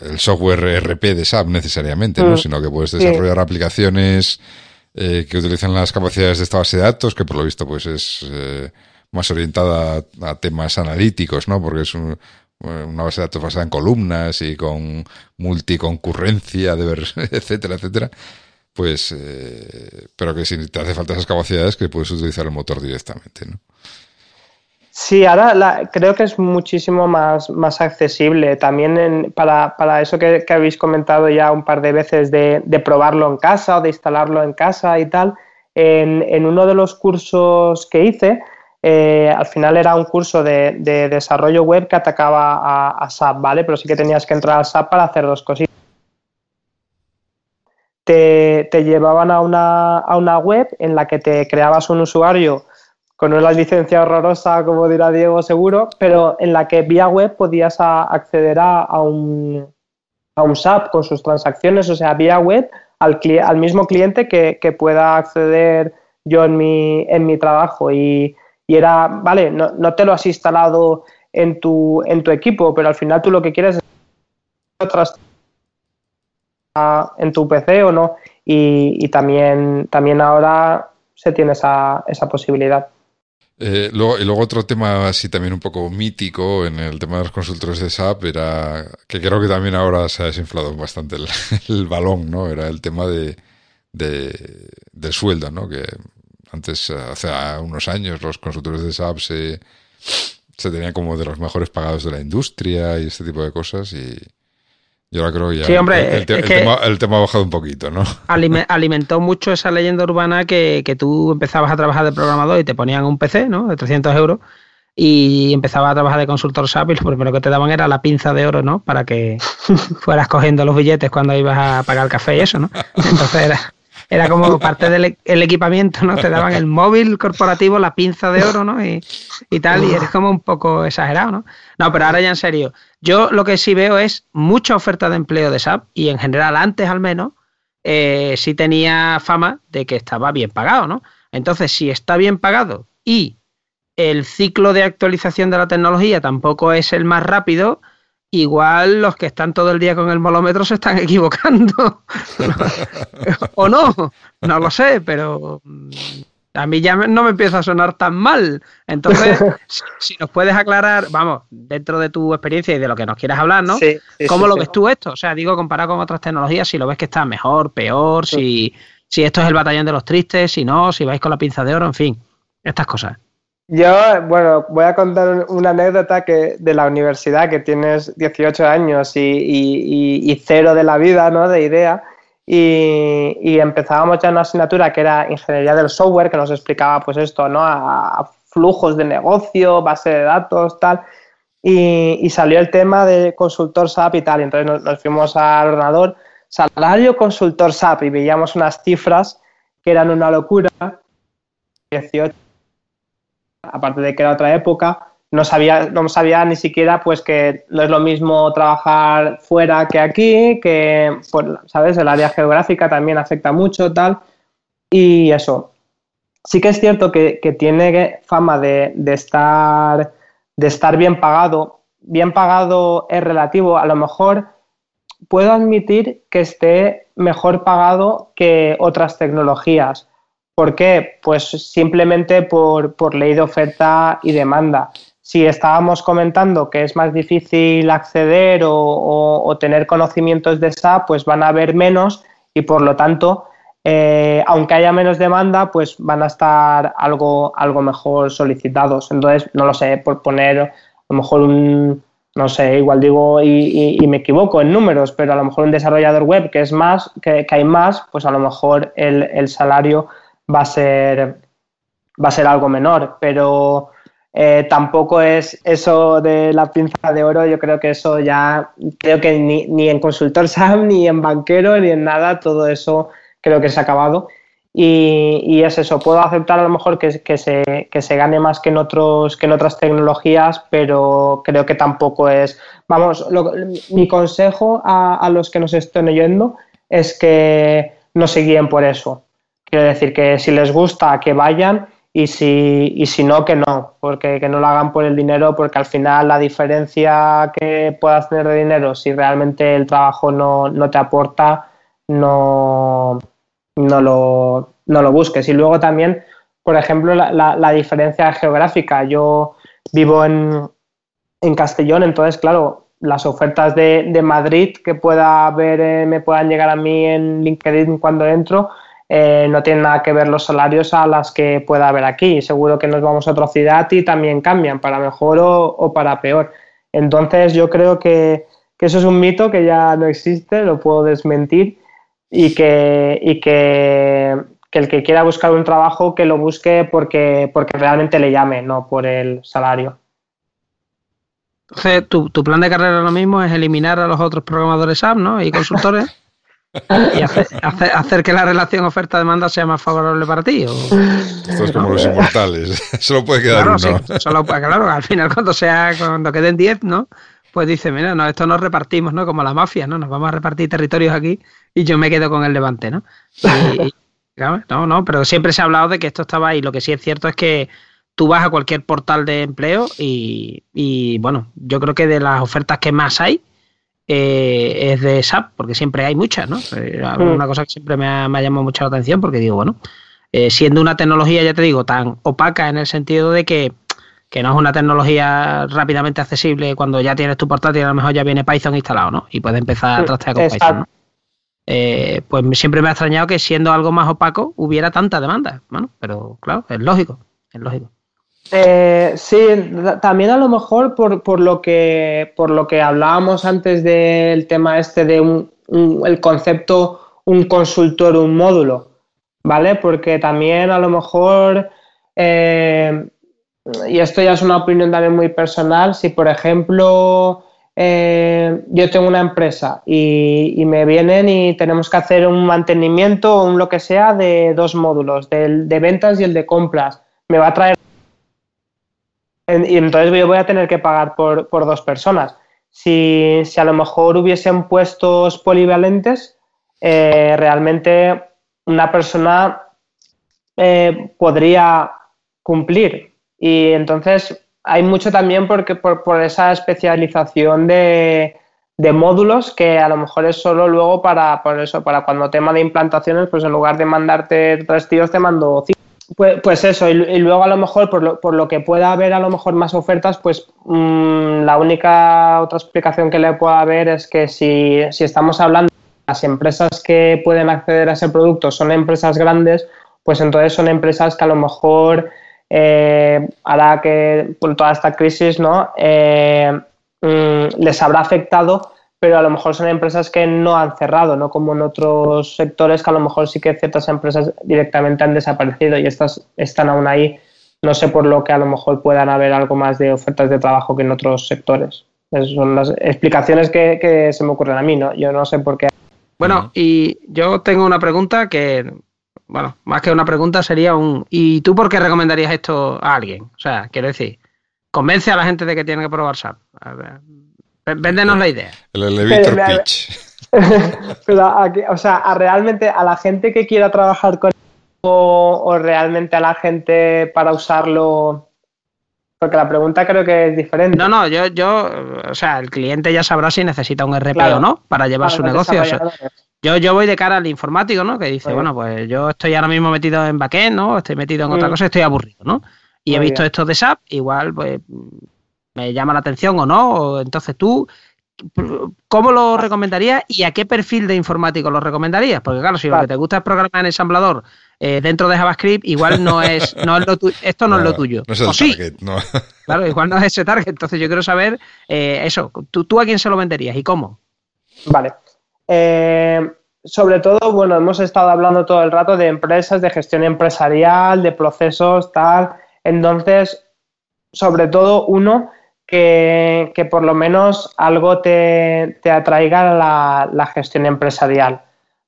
el software RP de SAP necesariamente, ¿no? Mm. sino que puedes desarrollar aplicaciones eh, que utilizan las capacidades de esta base de datos, que por lo visto pues es eh, más orientada a, temas analíticos, ¿no? porque es una base de datos basada en columnas y con multiconcurrencia, de *laughs* etcétera, etcétera, pues, eh, pero que si te hace falta esas capacidades, que puedes utilizar el motor directamente, ¿no? Sí, ahora creo que es muchísimo más, más accesible. También para, para, eso que, habéis comentado ya un par de veces de, probarlo en casa o de instalarlo en casa y tal, en, en uno de los cursos que hice, eh, al final era un curso de, desarrollo web que atacaba a, SAP, ¿vale? Pero sí que tenías que entrar al SAP para hacer dos cositas. Te, llevaban a una, a web en la que te creabas un usuario con una licencia horrorosa, como dirá Diego seguro, pero en la que vía web podías acceder a, un, a un SAP con sus transacciones, o sea, vía web al, al mismo cliente que, pueda acceder yo en mi, en mi trabajo. Y, era, vale, no, te lo has instalado en tu, en tu equipo, pero al final tú lo que quieres es otras en tu PC o no. Y, también, también ahora se tiene esa, esa posibilidad. Eh, luego, y luego otro tema así también un poco mítico en el tema de los consultores de SAP era, que creo que también ahora se ha desinflado bastante *laughs* el, balón, ¿no? Era el tema de, de, del sueldo, ¿no? Que antes, hace unos años, los consultores de SAP se, se tenían como de los mejores pagados de la industria y este tipo de cosas y, yo creo que ya hombre, el, tema, el, tema, ha bajado un poquito, ¿no? Alimentó mucho esa leyenda urbana que, que, tú empezabas a trabajar de programador y te ponían un PC, ¿no? De 300 euros y empezabas a trabajar de consultor SAP y lo primero que te daban era la pinza de oro, ¿no? Para que *laughs* fueras cogiendo los billetes cuando ibas a pagar el café y eso, ¿no? *laughs* Entonces era, era como parte del e-, equipamiento, ¿no? Te daban el móvil corporativo, la pinza de oro, ¿no? Y, y tal, y eres como un poco exagerado, ¿no? No, pero ahora ya en serio, yo lo que sí veo es mucha oferta de empleo de SAP y en general antes al menos eh, sí tenía fama de que estaba bien pagado, ¿no? Entonces, si está bien pagado y el ciclo de actualización de la tecnología tampoco es el más rápido, igual los que están todo el día con el molómetro se están *laughs* equivocando. *laughs* o no, no lo sé, pero mm, a mí ya no me empieza a sonar tan mal. Entonces, *laughs* si nos puedes aclarar, vamos, dentro de tu experiencia y de lo que nos quieras hablar, ¿no? ¿Cómo lo ves tú esto? O sea, digo, comparado con otras tecnologías, si lo ves que está mejor, peor, si, si esto es el batallón de los tristes, si no, si vais con la pinza de oro, en fin, estas cosas. Yo, bueno, voy a contar una anécdota que de la universidad, que tienes 18 años y, cero de la vida, ¿no? De idea. Y, empezábamos ya una asignatura que era ingeniería del software, que nos explicaba, pues esto, ¿no? A, flujos de negocio, base de datos, tal. Y, salió el tema de consultor SAP y tal. Y entonces nos, nos fuimos al ordenador, salario consultor SAP, y veíamos unas cifras que eran una locura. 18 aparte de que era otra época, no sabía, no sabía ni siquiera pues que no es lo mismo trabajar fuera que aquí, que, pues, ¿sabes? El área geográfica también afecta mucho, tal. Y eso. Sí que es cierto que, tiene fama de, estar, de estar bien pagado. Bien pagado es relativo. A lo mejor puedo admitir que esté mejor pagado que otras tecnologías ¿Por qué? Pues simplemente por, ley de oferta y demanda. Si estábamos comentando que es más difícil acceder o, tener conocimientos de SAP, pues van a haber menos y por lo tanto, eh, aunque haya menos demanda, pues van a estar algo, algo mejor solicitados. Entonces, no lo sé, por poner a lo mejor un, no sé, igual digo y, me equivoco en números, pero a lo mejor un desarrollador web que es más, que, hay más, pues a lo mejor el, el salario va a ser, va a ser algo menor, pero eh, tampoco es eso de la pinza de oro, yo creo que eso ya, creo que ni, ni en consultor *laughs* SAM, ni en banquero, ni en nada, todo eso creo que se ha acabado. Y, es eso, puedo aceptar a lo mejor que, que, se, que se gane más que en, otros, que en otras tecnologías, pero creo que tampoco es... Vamos, mi consejo a, a los que nos estén oyendo es que no se guíen por eso, Quiero decir que si les gusta, que vayan y si, y si no, que no, porque que no lo hagan por el dinero, porque al final la diferencia que puedas tener de dinero, si realmente el trabajo no, te aporta, no, no, lo, no lo busques. Y luego también, por ejemplo, la, la, diferencia geográfica. Yo vivo en, en Castellón. Entonces, claro, las ofertas de, de Madrid que pueda haber, eh, me puedan llegar a mí en LinkedIn cuando entro, eh, no tienen nada que ver los salarios a las que pueda haber aquí. Seguro que nos vamos a otra ciudad y también cambian, para mejor o, para peor. Entonces, yo creo que, que, eso es un mito que ya no existe, lo puedo desmentir, y que, y que, que el que quiera buscar un trabajo, que lo busque porque, porque realmente le llame, no por el salario. Entonces, tu, plan de carrera ahora mismo es eliminar a los otros programadores SAP ¿no? y consultores *laughs* *laughs* y hacer, que la relación oferta-demanda sea más favorable para ti. Esto es como los inmortales. *laughs* Solo puede quedar uno. solo, claro, al final cuando sea cuando queden 10, ¿no? Pues dice, mira, no, esto nos repartimos, ¿no? Como la mafia, ¿no? Nos vamos a repartir territorios aquí y yo me quedo con el Levante, ¿no? no, no, pero siempre se ha hablado de que esto estaba ahí. Lo que sí es cierto es que tú vas a cualquier portal de empleo y, bueno, yo creo que de las ofertas que más hay eh, es de SAP, porque siempre hay muchas, ¿no? Eh, mm. Una cosa que siempre me ha, llamado mucho la atención porque digo, bueno, eh, siendo una tecnología, ya te digo, tan opaca en el sentido de que, no es una tecnología rápidamente accesible cuando ya tienes tu portátil, a lo mejor ya viene Python instalado, ¿no? Y puedes empezar a mm, trastear con Python, ¿no? pues siempre me ha extrañado que siendo algo más opaco hubiera tanta demanda. Bueno, pero claro, es lógico, es lógico. Eh, sí, también a lo mejor por, por, lo que, por lo que hablábamos antes del tema este de un, el concepto un consultor, un módulo, ¿vale? Porque también a lo mejor, eh, y esto ya es una opinión también muy personal, si por ejemplo eh, yo tengo una empresa y, y, me vienen y tenemos que hacer un mantenimiento o un lo que sea de dos módulos, del de ventas y el de compras, me va a traer y entonces yo voy a tener que pagar por, dos personas. Si, a lo mejor hubiesen puestos polivalentes, eh, realmente una persona eh, podría cumplir. Y entonces hay mucho también porque por, esa especialización de, módulos que a lo mejor es solo luego para, por eso, para cuando tema de implantaciones, pues en lugar de mandarte tres tíos, te mando cinco. Pues, pues, eso, y, luego a lo mejor por lo, por lo, que pueda haber a lo mejor más ofertas, pues mm, la única otra explicación que le pueda haber es que si, estamos hablando las empresas que pueden acceder a ese producto son empresas grandes, pues entonces son empresas que a lo mejor eh, hará que con toda esta crisis ¿no? Eh, mm, les habrá afectado pero a lo mejor son empresas que no han cerrado, no como en otros sectores que a lo mejor sí que ciertas empresas directamente han desaparecido y estas están aún ahí. No sé por lo que a lo mejor puedan haber algo más de ofertas de trabajo que en otros sectores. Esas son las explicaciones que, se me ocurren a mí, ¿no? Yo no sé por qué. Bueno, y yo tengo una pregunta que, bueno, más que una pregunta sería un, ¿y tú por qué recomendarías esto a alguien? O sea, quiero decir, convence a la gente de que tiene que probar SAP. Véndenos la idea. El elevator pitch. *laughs* Pero, o sea, a realmente a la gente que quiera trabajar con o, o realmente a la gente para usarlo porque la pregunta creo que es diferente. No, no, yo, yo, o sea, el cliente ya sabrá si necesita un RP o no para llevar su negocio. yo, yo voy de cara al informático, ¿no? Que dice, bueno, pues yo estoy ahora mismo metido en backend, ¿no? Estoy metido en otra mm. cosa, estoy aburrido, ¿no? Y he visto esto de SAP, igual, pues me llama la atención o no. entonces tú, ¿cómo lo recomendarías y a qué perfil de informático lo recomendarías? Porque claro, si lo que te gusta es programar en ensamblador eh, dentro de JavaScript, igual no es, no es lo esto no, es lo tuyo. No es el target, no. *laughs* Claro, igual no es ese target. Entonces yo quiero saber eh, eso, ¿tú, ¿tú a quién se lo venderías y cómo? Vale. Eh, sobre todo, bueno, hemos estado hablando todo el rato de empresas, de gestión empresarial, de procesos, tal. Entonces, sobre todo, uno, que, por lo menos algo te, atraiga la, la, gestión empresarial,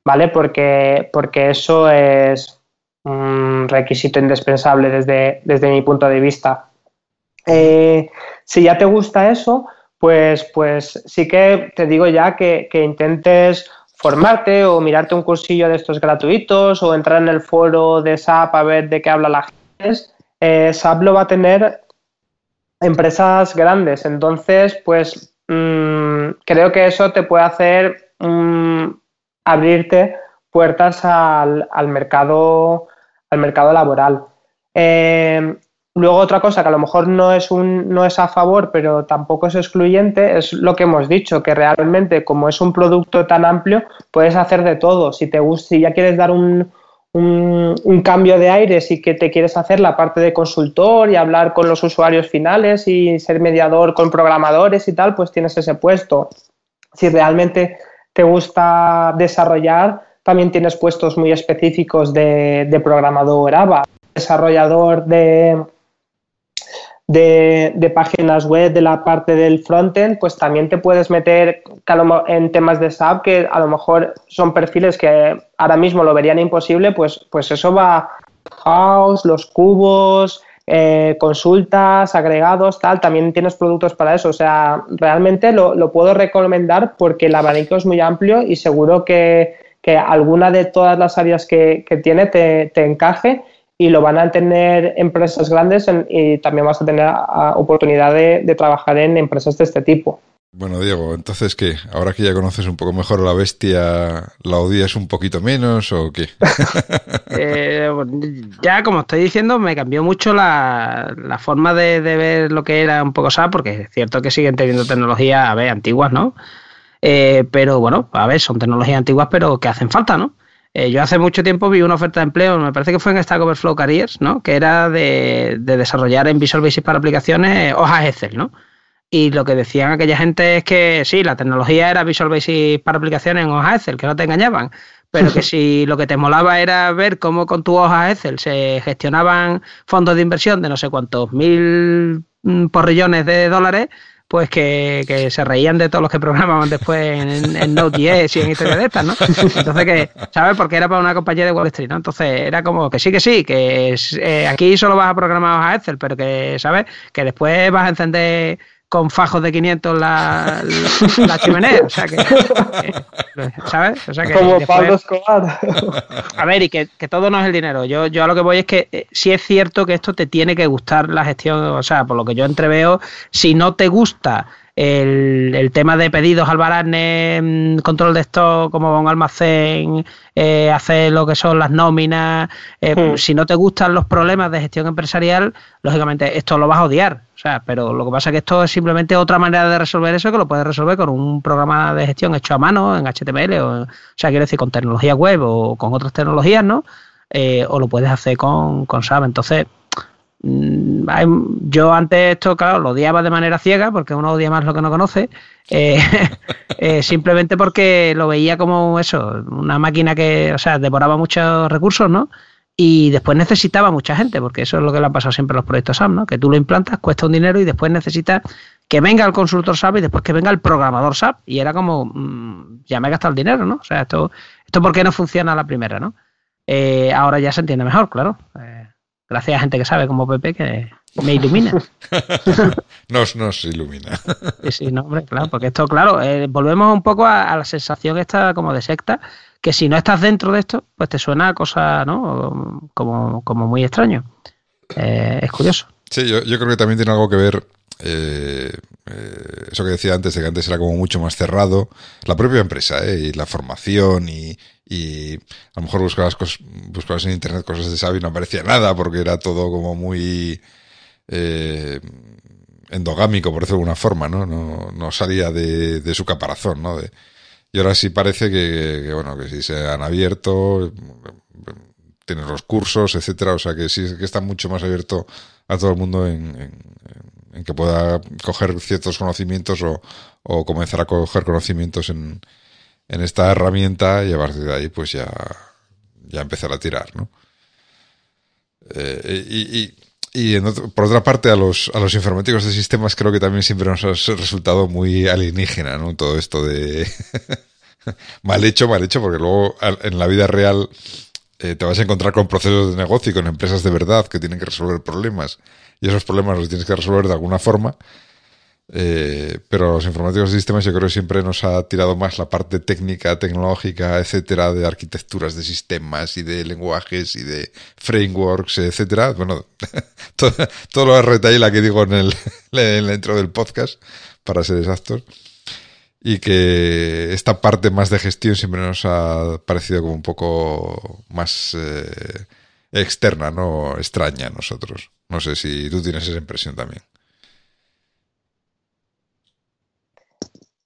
¿vale? Porque, porque eso es un requisito indispensable desde, desde mi punto de vista. Eh, si ya te gusta eso, pues, pues sí que te digo ya que, intentes formarte o mirarte un cursillo de estos gratuitos o entrar en el foro de SAP a ver de qué habla la gente. Eh, SAP lo va a tener empresas grandes. Entonces, pues mm, creo que eso te puede hacer mm, abrirte puertas al, mercado al mercado laboral. Eh, Luego otra cosa que a lo mejor no es un no es a favor, pero tampoco es excluyente, es lo que hemos dicho, que realmente como es un producto tan amplio, puedes hacer de todo. Si te gusta, si ya quieres dar un, un, cambio de aire, y que te quieres hacer la parte de consultor y hablar con los usuarios finales y ser mediador con programadores y tal, pues tienes ese puesto. Si realmente te gusta desarrollar, también tienes puestos muy específicos de, de programador ABA, desarrollador de, de, páginas web, de la parte del frontend, pues también te puedes meter en temas de SAP que a lo mejor son perfiles que ahora mismo lo verían imposible, pues, pues eso va house, los cubos, eh, consultas, agregados, tal, también tienes productos para eso. O sea, realmente lo, puedo recomendar porque el abanico es muy amplio y seguro que, alguna de todas las áreas que, tiene te, te encaje y lo van a tener empresas grandes y también vas a tener oportunidad de, trabajar en empresas de este tipo. Bueno, Diego, entonces, ¿qué? Ahora que ya conoces un poco mejor a la bestia, ¿la odias un poquito menos o qué? *laughs* Eh, ya, como estoy diciendo, me cambió mucho la, forma de, ver lo que era un poco SAP, porque es cierto que siguen teniendo tecnologías, a ver, antiguas, ¿no? Eh, pero bueno, a ver, son tecnologías antiguas, pero que hacen falta, ¿no? Eh, yo hace mucho tiempo vi una oferta de empleo, me parece que fue en Stack Overflow Careers, ¿no? Que era de, desarrollar en Visual Basic para aplicaciones hojas Excel, ¿no? Y lo que decían aquella gente es que sí, la tecnología era Visual Basic para aplicaciones en hojas Excel, que no te engañaban, pero que *laughs* si lo que te molaba era ver cómo con tu hoja Excel se gestionaban fondos de inversión de no sé cuántos mil mm, porrillones de dólares, pues que, se reían de todos los que programaban después en, en y en historias de estas, ¿no? Entonces que, ¿sabes? Porque era para una compañía de Wall Street, ¿no? Entonces era como que sí, que sí, que eh, aquí solo vas a programar a Excel, pero que, ¿sabes? Que después vas a encender con fajos de 500 la, la, chimenea. O sea que, ¿sabes? O sea que Como Pablo Escobar. *laughs* A ver, y que, todo no es el dinero. Yo, yo a lo que voy es que eh, si es cierto que esto te tiene que gustar la gestión, o sea, por lo que yo entreveo, si no te gusta el, el, tema de pedidos al barane, mm, control de esto como un almacén, eh, hacer lo que son las nóminas. Eh, hmm. Si no te gustan los problemas de gestión empresarial, lógicamente esto lo vas a odiar. O sea, pero lo que pasa es que esto es simplemente otra manera de resolver eso que lo puedes resolver con un programa de gestión hecho a mano en HTML, o, o sea, quiero decir, con tecnología web o con otras tecnologías, ¿no? Eh, o lo puedes hacer con, con SAP. Entonces, yo antes esto, claro, lo odiaba de manera ciega, porque uno odia más lo que no conoce, eh, *laughs* eh, simplemente porque lo veía como eso, una máquina que, o sea, devoraba muchos recursos, ¿no? Y después necesitaba mucha gente, porque eso es lo que le ha pasado siempre a los proyectos SAP, ¿no? Que tú lo implantas, cuesta un dinero y después necesitas que venga el consultor SAP y después que venga el programador SAP. Y era como, mm, ya me he gastado el dinero, ¿no? O sea, esto, esto ¿por qué no funciona la primera, ¿no? Eh, ahora ya se entiende mejor, claro. Gracias a gente que sabe como Pepe que me ilumina. *laughs* nos, nos ilumina. sí, sí, no, hombre, claro, porque esto, claro, eh, volvemos un poco a, la sensación esta como de secta, que si no estás dentro de esto, pues te suena a cosa, ¿no? Como, como muy extraño. Eh, es curioso. Sí, yo, yo, creo que también tiene algo que ver eh, eso que decía antes, de que antes era como mucho más cerrado, la propia empresa, y la formación y, y a lo mejor buscabas, cosas, buscabas en internet cosas de SAP y no aparecía nada porque era todo como muy eh, endogámico, por decirlo de alguna forma, ¿no? No, no salía de, de, su caparazón, ¿no? De, y ahora sí parece que, bueno, que sí se han abierto, tienen los cursos, etcétera, o sea que sí que está mucho más abierto a todo el mundo en, en, en que pueda coger ciertos conocimientos o, o comenzar a coger conocimientos en, en esta herramienta y a partir de ahí pues ya, ya empezar a tirar, ¿no? Eh, y, y, por otra parte a los, a los informáticos de sistemas creo que también siempre nos ha resultado muy alienígena, ¿no? Todo esto de *laughs* mal hecho, mal hecho, porque luego en la vida real eh, te vas a encontrar con procesos de negocio y con empresas de verdad que tienen que resolver problemas y esos problemas los tienes que resolver de alguna forma eh, pero los informáticos de sistemas yo creo que siempre nos ha tirado más la parte técnica, tecnológica, etcétera, de arquitecturas de sistemas y de lenguajes y de frameworks, etcétera. Bueno, *laughs* todo, todo lo retaila que digo en, el, *laughs* en intro del podcast, para ser exactos. Y que esta parte más de gestión siempre nos ha parecido como un poco más eh, externa, no extraña a nosotros. No sé si tú tienes esa impresión también.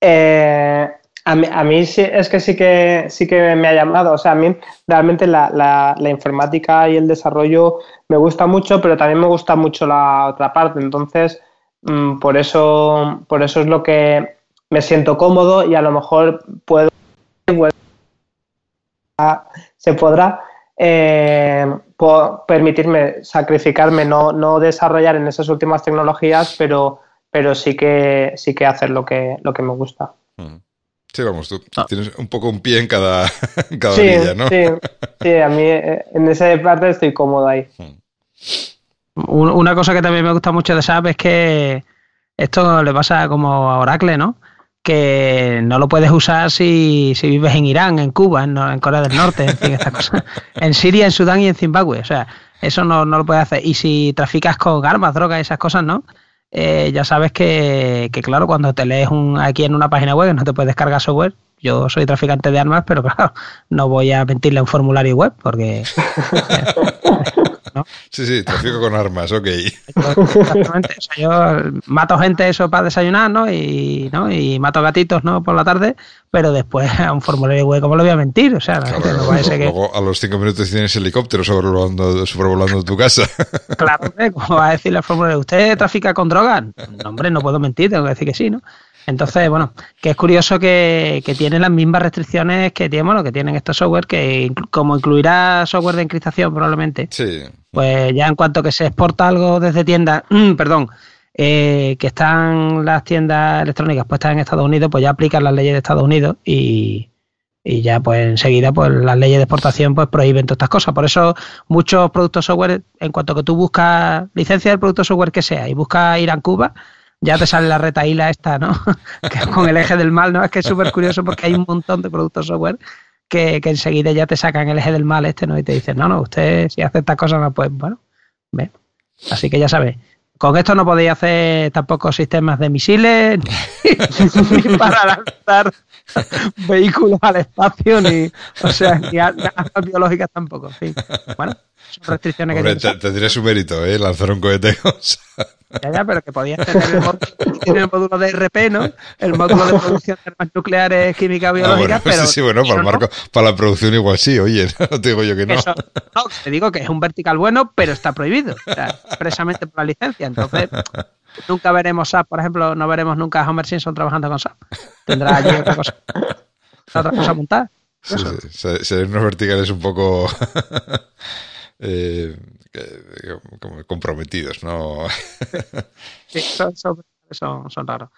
Eh, a mí, a mí sí, es que sí que sí que me ha llamado. O sea, a mí realmente la, la, la, informática y el desarrollo me gusta mucho, pero también me gusta mucho la otra parte. Entonces, mmm, por eso, por eso es lo que me siento cómodo y a lo mejor puedo se podrá eh, permitirme sacrificarme, no, no desarrollar en esas últimas tecnologías, pero, pero sí que sí que hacer lo que, lo que me gusta. Sí, vamos, tú ah. tienes un poco un pie en cada, *laughs* en cada sí, orilla, ¿no? Sí, sí, a mí eh, en esa parte estoy cómodo ahí. Una cosa que también me gusta mucho de SAP es que esto le pasa como a Oracle, ¿no? que no lo puedes usar si, si vives en Irán, en Cuba, en, en, Corea del Norte, en fin, estas cosas. *laughs* En Siria, en Sudán y en Zimbabue. O sea, eso no, no lo puedes hacer. Y si traficas con armas, drogas, esas cosas, ¿no? Eh, ya sabes que, que, claro, cuando te lees un, aquí en una página web no te puedes descargar software. Yo soy traficante de armas, pero *laughs* claro, no voy a mentirle a un formulario web porque *laughs* ¿no? Sí, sí, tráfico con armas, ok. Exactamente. O sea, yo mato gente eso para desayunar, ¿no? Y, ¿no? y mato gatitos, ¿no? Por la tarde, pero después *laughs* a un formulario web, ¿cómo lo voy a mentir? O sea, claro, no va a que... luego a los cinco minutos tienes helicóptero sobrevolando, sobrevolando tu casa. Claro, ¿cómo va a decirle al formulario? ¿Usted trafica con drogas? No, hombre, no puedo mentir, tengo que decir que sí, ¿no? Entonces, bueno, que es curioso que, que tienen las mismas restricciones que tienen, bueno, que tienen estos software, que como incluirá software de encriptación probablemente, sí. pues ya en cuanto que se exporta algo desde tiendas, *clears throat* perdón, eh, que están las tiendas electrónicas puestas en Estados Unidos, pues ya aplican las leyes de Estados Unidos y, y ya pues enseguida pues las leyes de exportación pues prohíben todas estas cosas. Por eso muchos productos software, en cuanto que tú buscas licencia del producto software que sea y buscas ir a Cuba, ya te sale la retaíla esta, ¿no? *laughs* con el eje del mal, ¿no? Es que es súper curioso porque hay un montón de productos software que, que, enseguida ya te sacan el eje del mal este, ¿no? Y te dicen, no, no, usted si hace estas cosas, no, pues bueno, ve. Así que ya sabes, con esto no podéis hacer tampoco sistemas de misiles *laughs* ni, para lanzar *laughs* vehículos al espacio, ni, o sea, ni armas biológicas tampoco. En fin, bueno, son restricciones Hombre, que tendría su mérito, ¿eh? Lanzar un cohete. *laughs* Ya, ya, pero que podías tener el módulo, el módulo de RP, ¿no? El módulo de producción de armas nucleares, química, biológica, ah, bueno, pero... Sí, sí, bueno, para, el marco, no. para la producción igual sí, oye, *laughs* no te digo yo que no. Eso, no, te digo que es un vertical bueno, pero está prohibido, o sea, expresamente por la licencia, entonces... Nunca veremos SAP, por ejemplo, no veremos nunca a Homer Simpson trabajando con SAP. Tendrá allí otra cosa, *laughs* otra cosa montada. Sí, sí, serán unos verticales un poco *laughs* eh, como comprometidos, ¿no? *laughs* sí, son, son, son, son raros.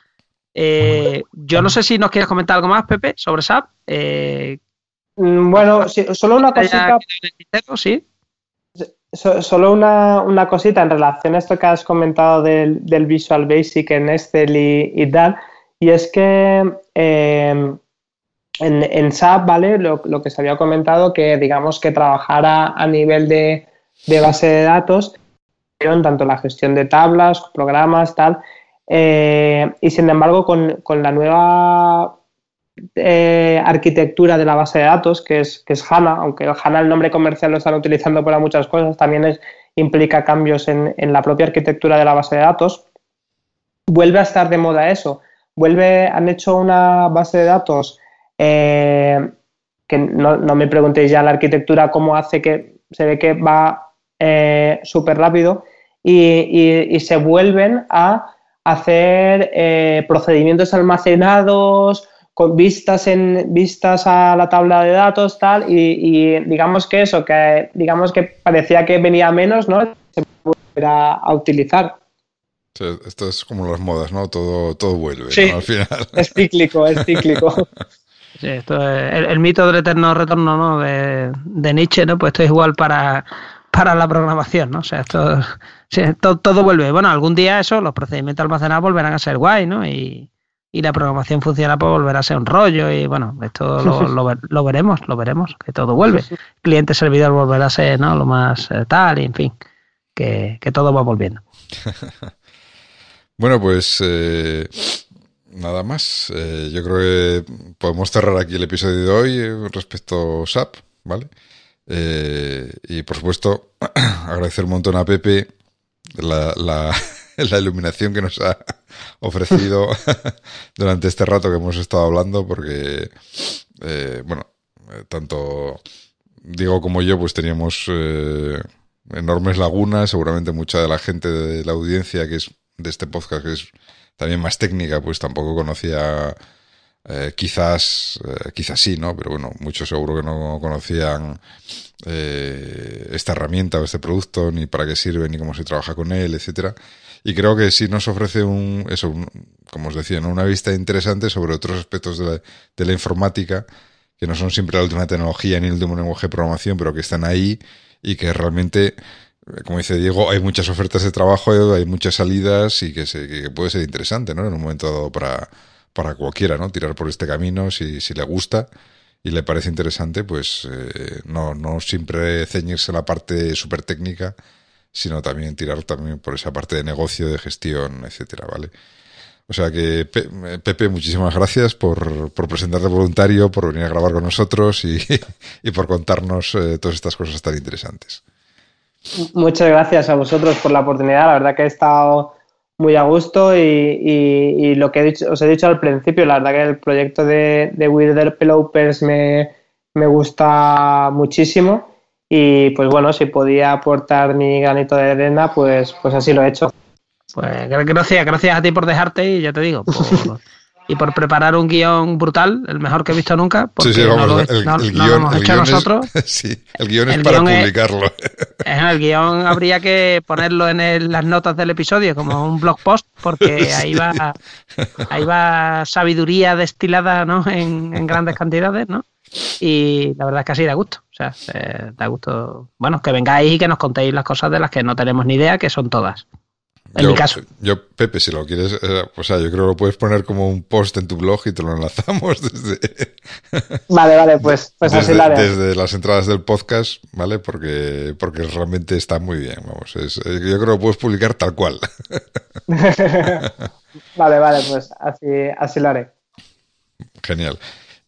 Eh, yo no sé si nos quieres comentar algo más, Pepe, sobre SAP. Eh, bueno, sí, solo una cosita. Sí. Solo una, una, cosita en relación a esto que has comentado del, del Visual Basic en Excel y, tal, y es que eh, en, en, SAP, ¿vale? Lo, lo, que se había comentado, que digamos que trabajara a nivel de, de base de datos, tanto la gestión de tablas, programas, tal, eh, y sin embargo con, con la nueva eh, arquitectura de la base de datos, que es, que es HANA, aunque el HANA el nombre comercial lo están utilizando para muchas cosas, también es, implica cambios en, en, la propia arquitectura de la base de datos, vuelve a estar de moda eso. Vuelve, han hecho una base de datos eh, que no, no, me preguntéis ya la arquitectura cómo hace que se ve que va eh, súper rápido y, y, se vuelven a hacer eh, procedimientos almacenados, con vistas en vistas a la tabla de datos tal y, y, digamos que eso que digamos que parecía que venía menos no se volverá a utilizar sí, esto es como las modas no todo todo vuelve sí, ¿no? al final es cíclico es cíclico *laughs* sí, esto es el, el, mito del eterno retorno no de, de Nietzsche no pues esto es igual para para la programación, ¿no? O sea, esto, sí, todo, todo, vuelve. Bueno, algún día eso, los procedimientos almacenados volverán a ser guay, ¿no? Y, y la programación funciona, pues volverá a ser un rollo y bueno, esto lo, *laughs* lo, lo veremos, lo veremos, que todo vuelve. Cliente servidor volverá a ser, ¿no? Lo más eh, tal y en fin, que, que todo va volviendo. *laughs* bueno, pues eh, nada más. Eh, yo creo que podemos cerrar aquí el episodio de hoy respecto a SAP, ¿vale? Eh, y por supuesto, *clears throat* agradecer un montón a Pepe la, la, *laughs* la iluminación que nos ha ofrecido *laughs* durante este rato que hemos estado hablando, porque, eh, bueno, eh, tanto Diego como yo, pues teníamos eh, enormes lagunas. Seguramente mucha de la gente de la audiencia que es de este podcast, que es también más técnica, pues tampoco conocía. Eh, quizás, eh, quizás sí, ¿no? Pero bueno, muchos seguro que no conocían eh, esta herramienta o este producto, ni para qué sirve, ni cómo se trabaja con él, etcétera. Y creo que sí nos ofrece un, eso, un- como os decía, ¿no? una vista interesante sobre otros aspectos de la, de la informática que no son siempre la última tecnología ni el último lenguaje de programación, pero que están ahí y que realmente, como dice Diego, hay muchas ofertas de trabajo, hay muchas salidas y que, se, que puede ser interesante, ¿no? En un momento dado para, para cualquiera, ¿no? Tirar por este camino si, si le gusta y le parece interesante, pues eh, no, no siempre ceñirse a la parte súper técnica, sino también tirar también por esa parte de negocio, de gestión, etcétera, ¿vale? O sea que, Pe- Pepe, muchísimas gracias por, por presentarte voluntario, por venir a grabar con nosotros y, *laughs* y por contarnos eh, todas estas cosas tan interesantes. Muchas gracias a vosotros por la oportunidad. La verdad que he estado muy a gusto y, y- y lo que he dicho, os he dicho al principio, la verdad que el proyecto de, de Weird Developers me, me gusta muchísimo y pues bueno, si podía aportar mi granito de arena, pues, pues así lo he hecho. Pues gra- gracias, gracias a ti por dejarte y ya te digo, por- *laughs* y por preparar un guion brutal, el mejor que he visto nunca, porque sí, sí, no lo, el, no- el no lo guion, hemos el hecho guion es- nosotros. *laughs* sí, el guion es El para guion publicarlo. El guion habría que ponerlo en el- las notas del episodio como un blog post, porque *laughs* ahí va, ahí va sabiduría destilada ¿no? en, en grandes cantidades, ¿no? Y la verdad es que así da gusto. O sea, eh, da gusto. Bueno, que vengáis y que nos contéis las cosas de las que no tenemos ni idea, que son todas. En yo, mi caso. Yo, Pepe, si lo quieres, eh, o sea, yo creo que lo puedes poner como un post en tu blog y te lo enlazamos *laughs* desde, Vale, vale, pues, pues así desde, lo haré. desde las entradas del podcast, ¿vale? Porque, porque realmente está muy bien, vamos. Es, eh, yo creo que lo puedes publicar tal cual. *laughs* Vale, vale, pues así, así lo haré. Genial.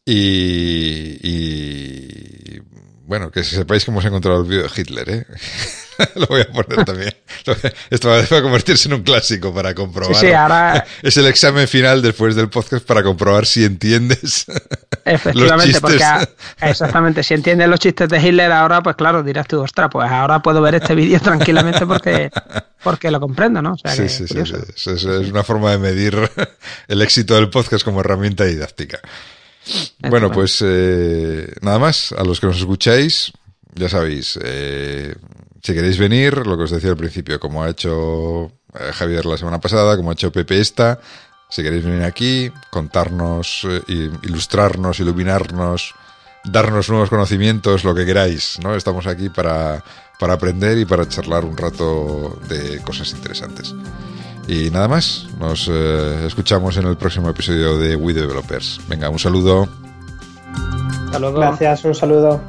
Y, y bueno, que sepáis cómo se encontrado el vídeo de Hitler, ¿eh? *laughs* Lo voy a poner también. *laughs* Esto va a convertirse en un clásico para comprobar. Sí, sí, ahora- *laughs* Es el examen final después del podcast para comprobar si entiendes. Efectivamente, Los porque exactamente, si entiendes los chistes de Hitler ahora, pues claro, dirás tú, ostras, pues ahora puedo ver este vídeo tranquilamente porque, porque lo comprendo, ¿no? O sea, Sí, sí, sí, sí. Es una forma de medir el éxito del podcast como herramienta didáctica. Bueno, pues eh, nada más. A los que nos escucháis, ya sabéis, eh, si queréis venir, lo que os decía al principio, como ha hecho eh, Javier la semana pasada, como ha hecho Pepe esta, si queréis venir aquí, contarnos, eh, ilustrarnos, iluminarnos, darnos nuevos conocimientos, lo que queráis, ¿no? Estamos aquí para, para aprender y para charlar un rato de cosas interesantes. Y nada más, nos eh, escuchamos en el próximo episodio de We Developers. Venga, un saludo. Hasta luego. Gracias, un saludo.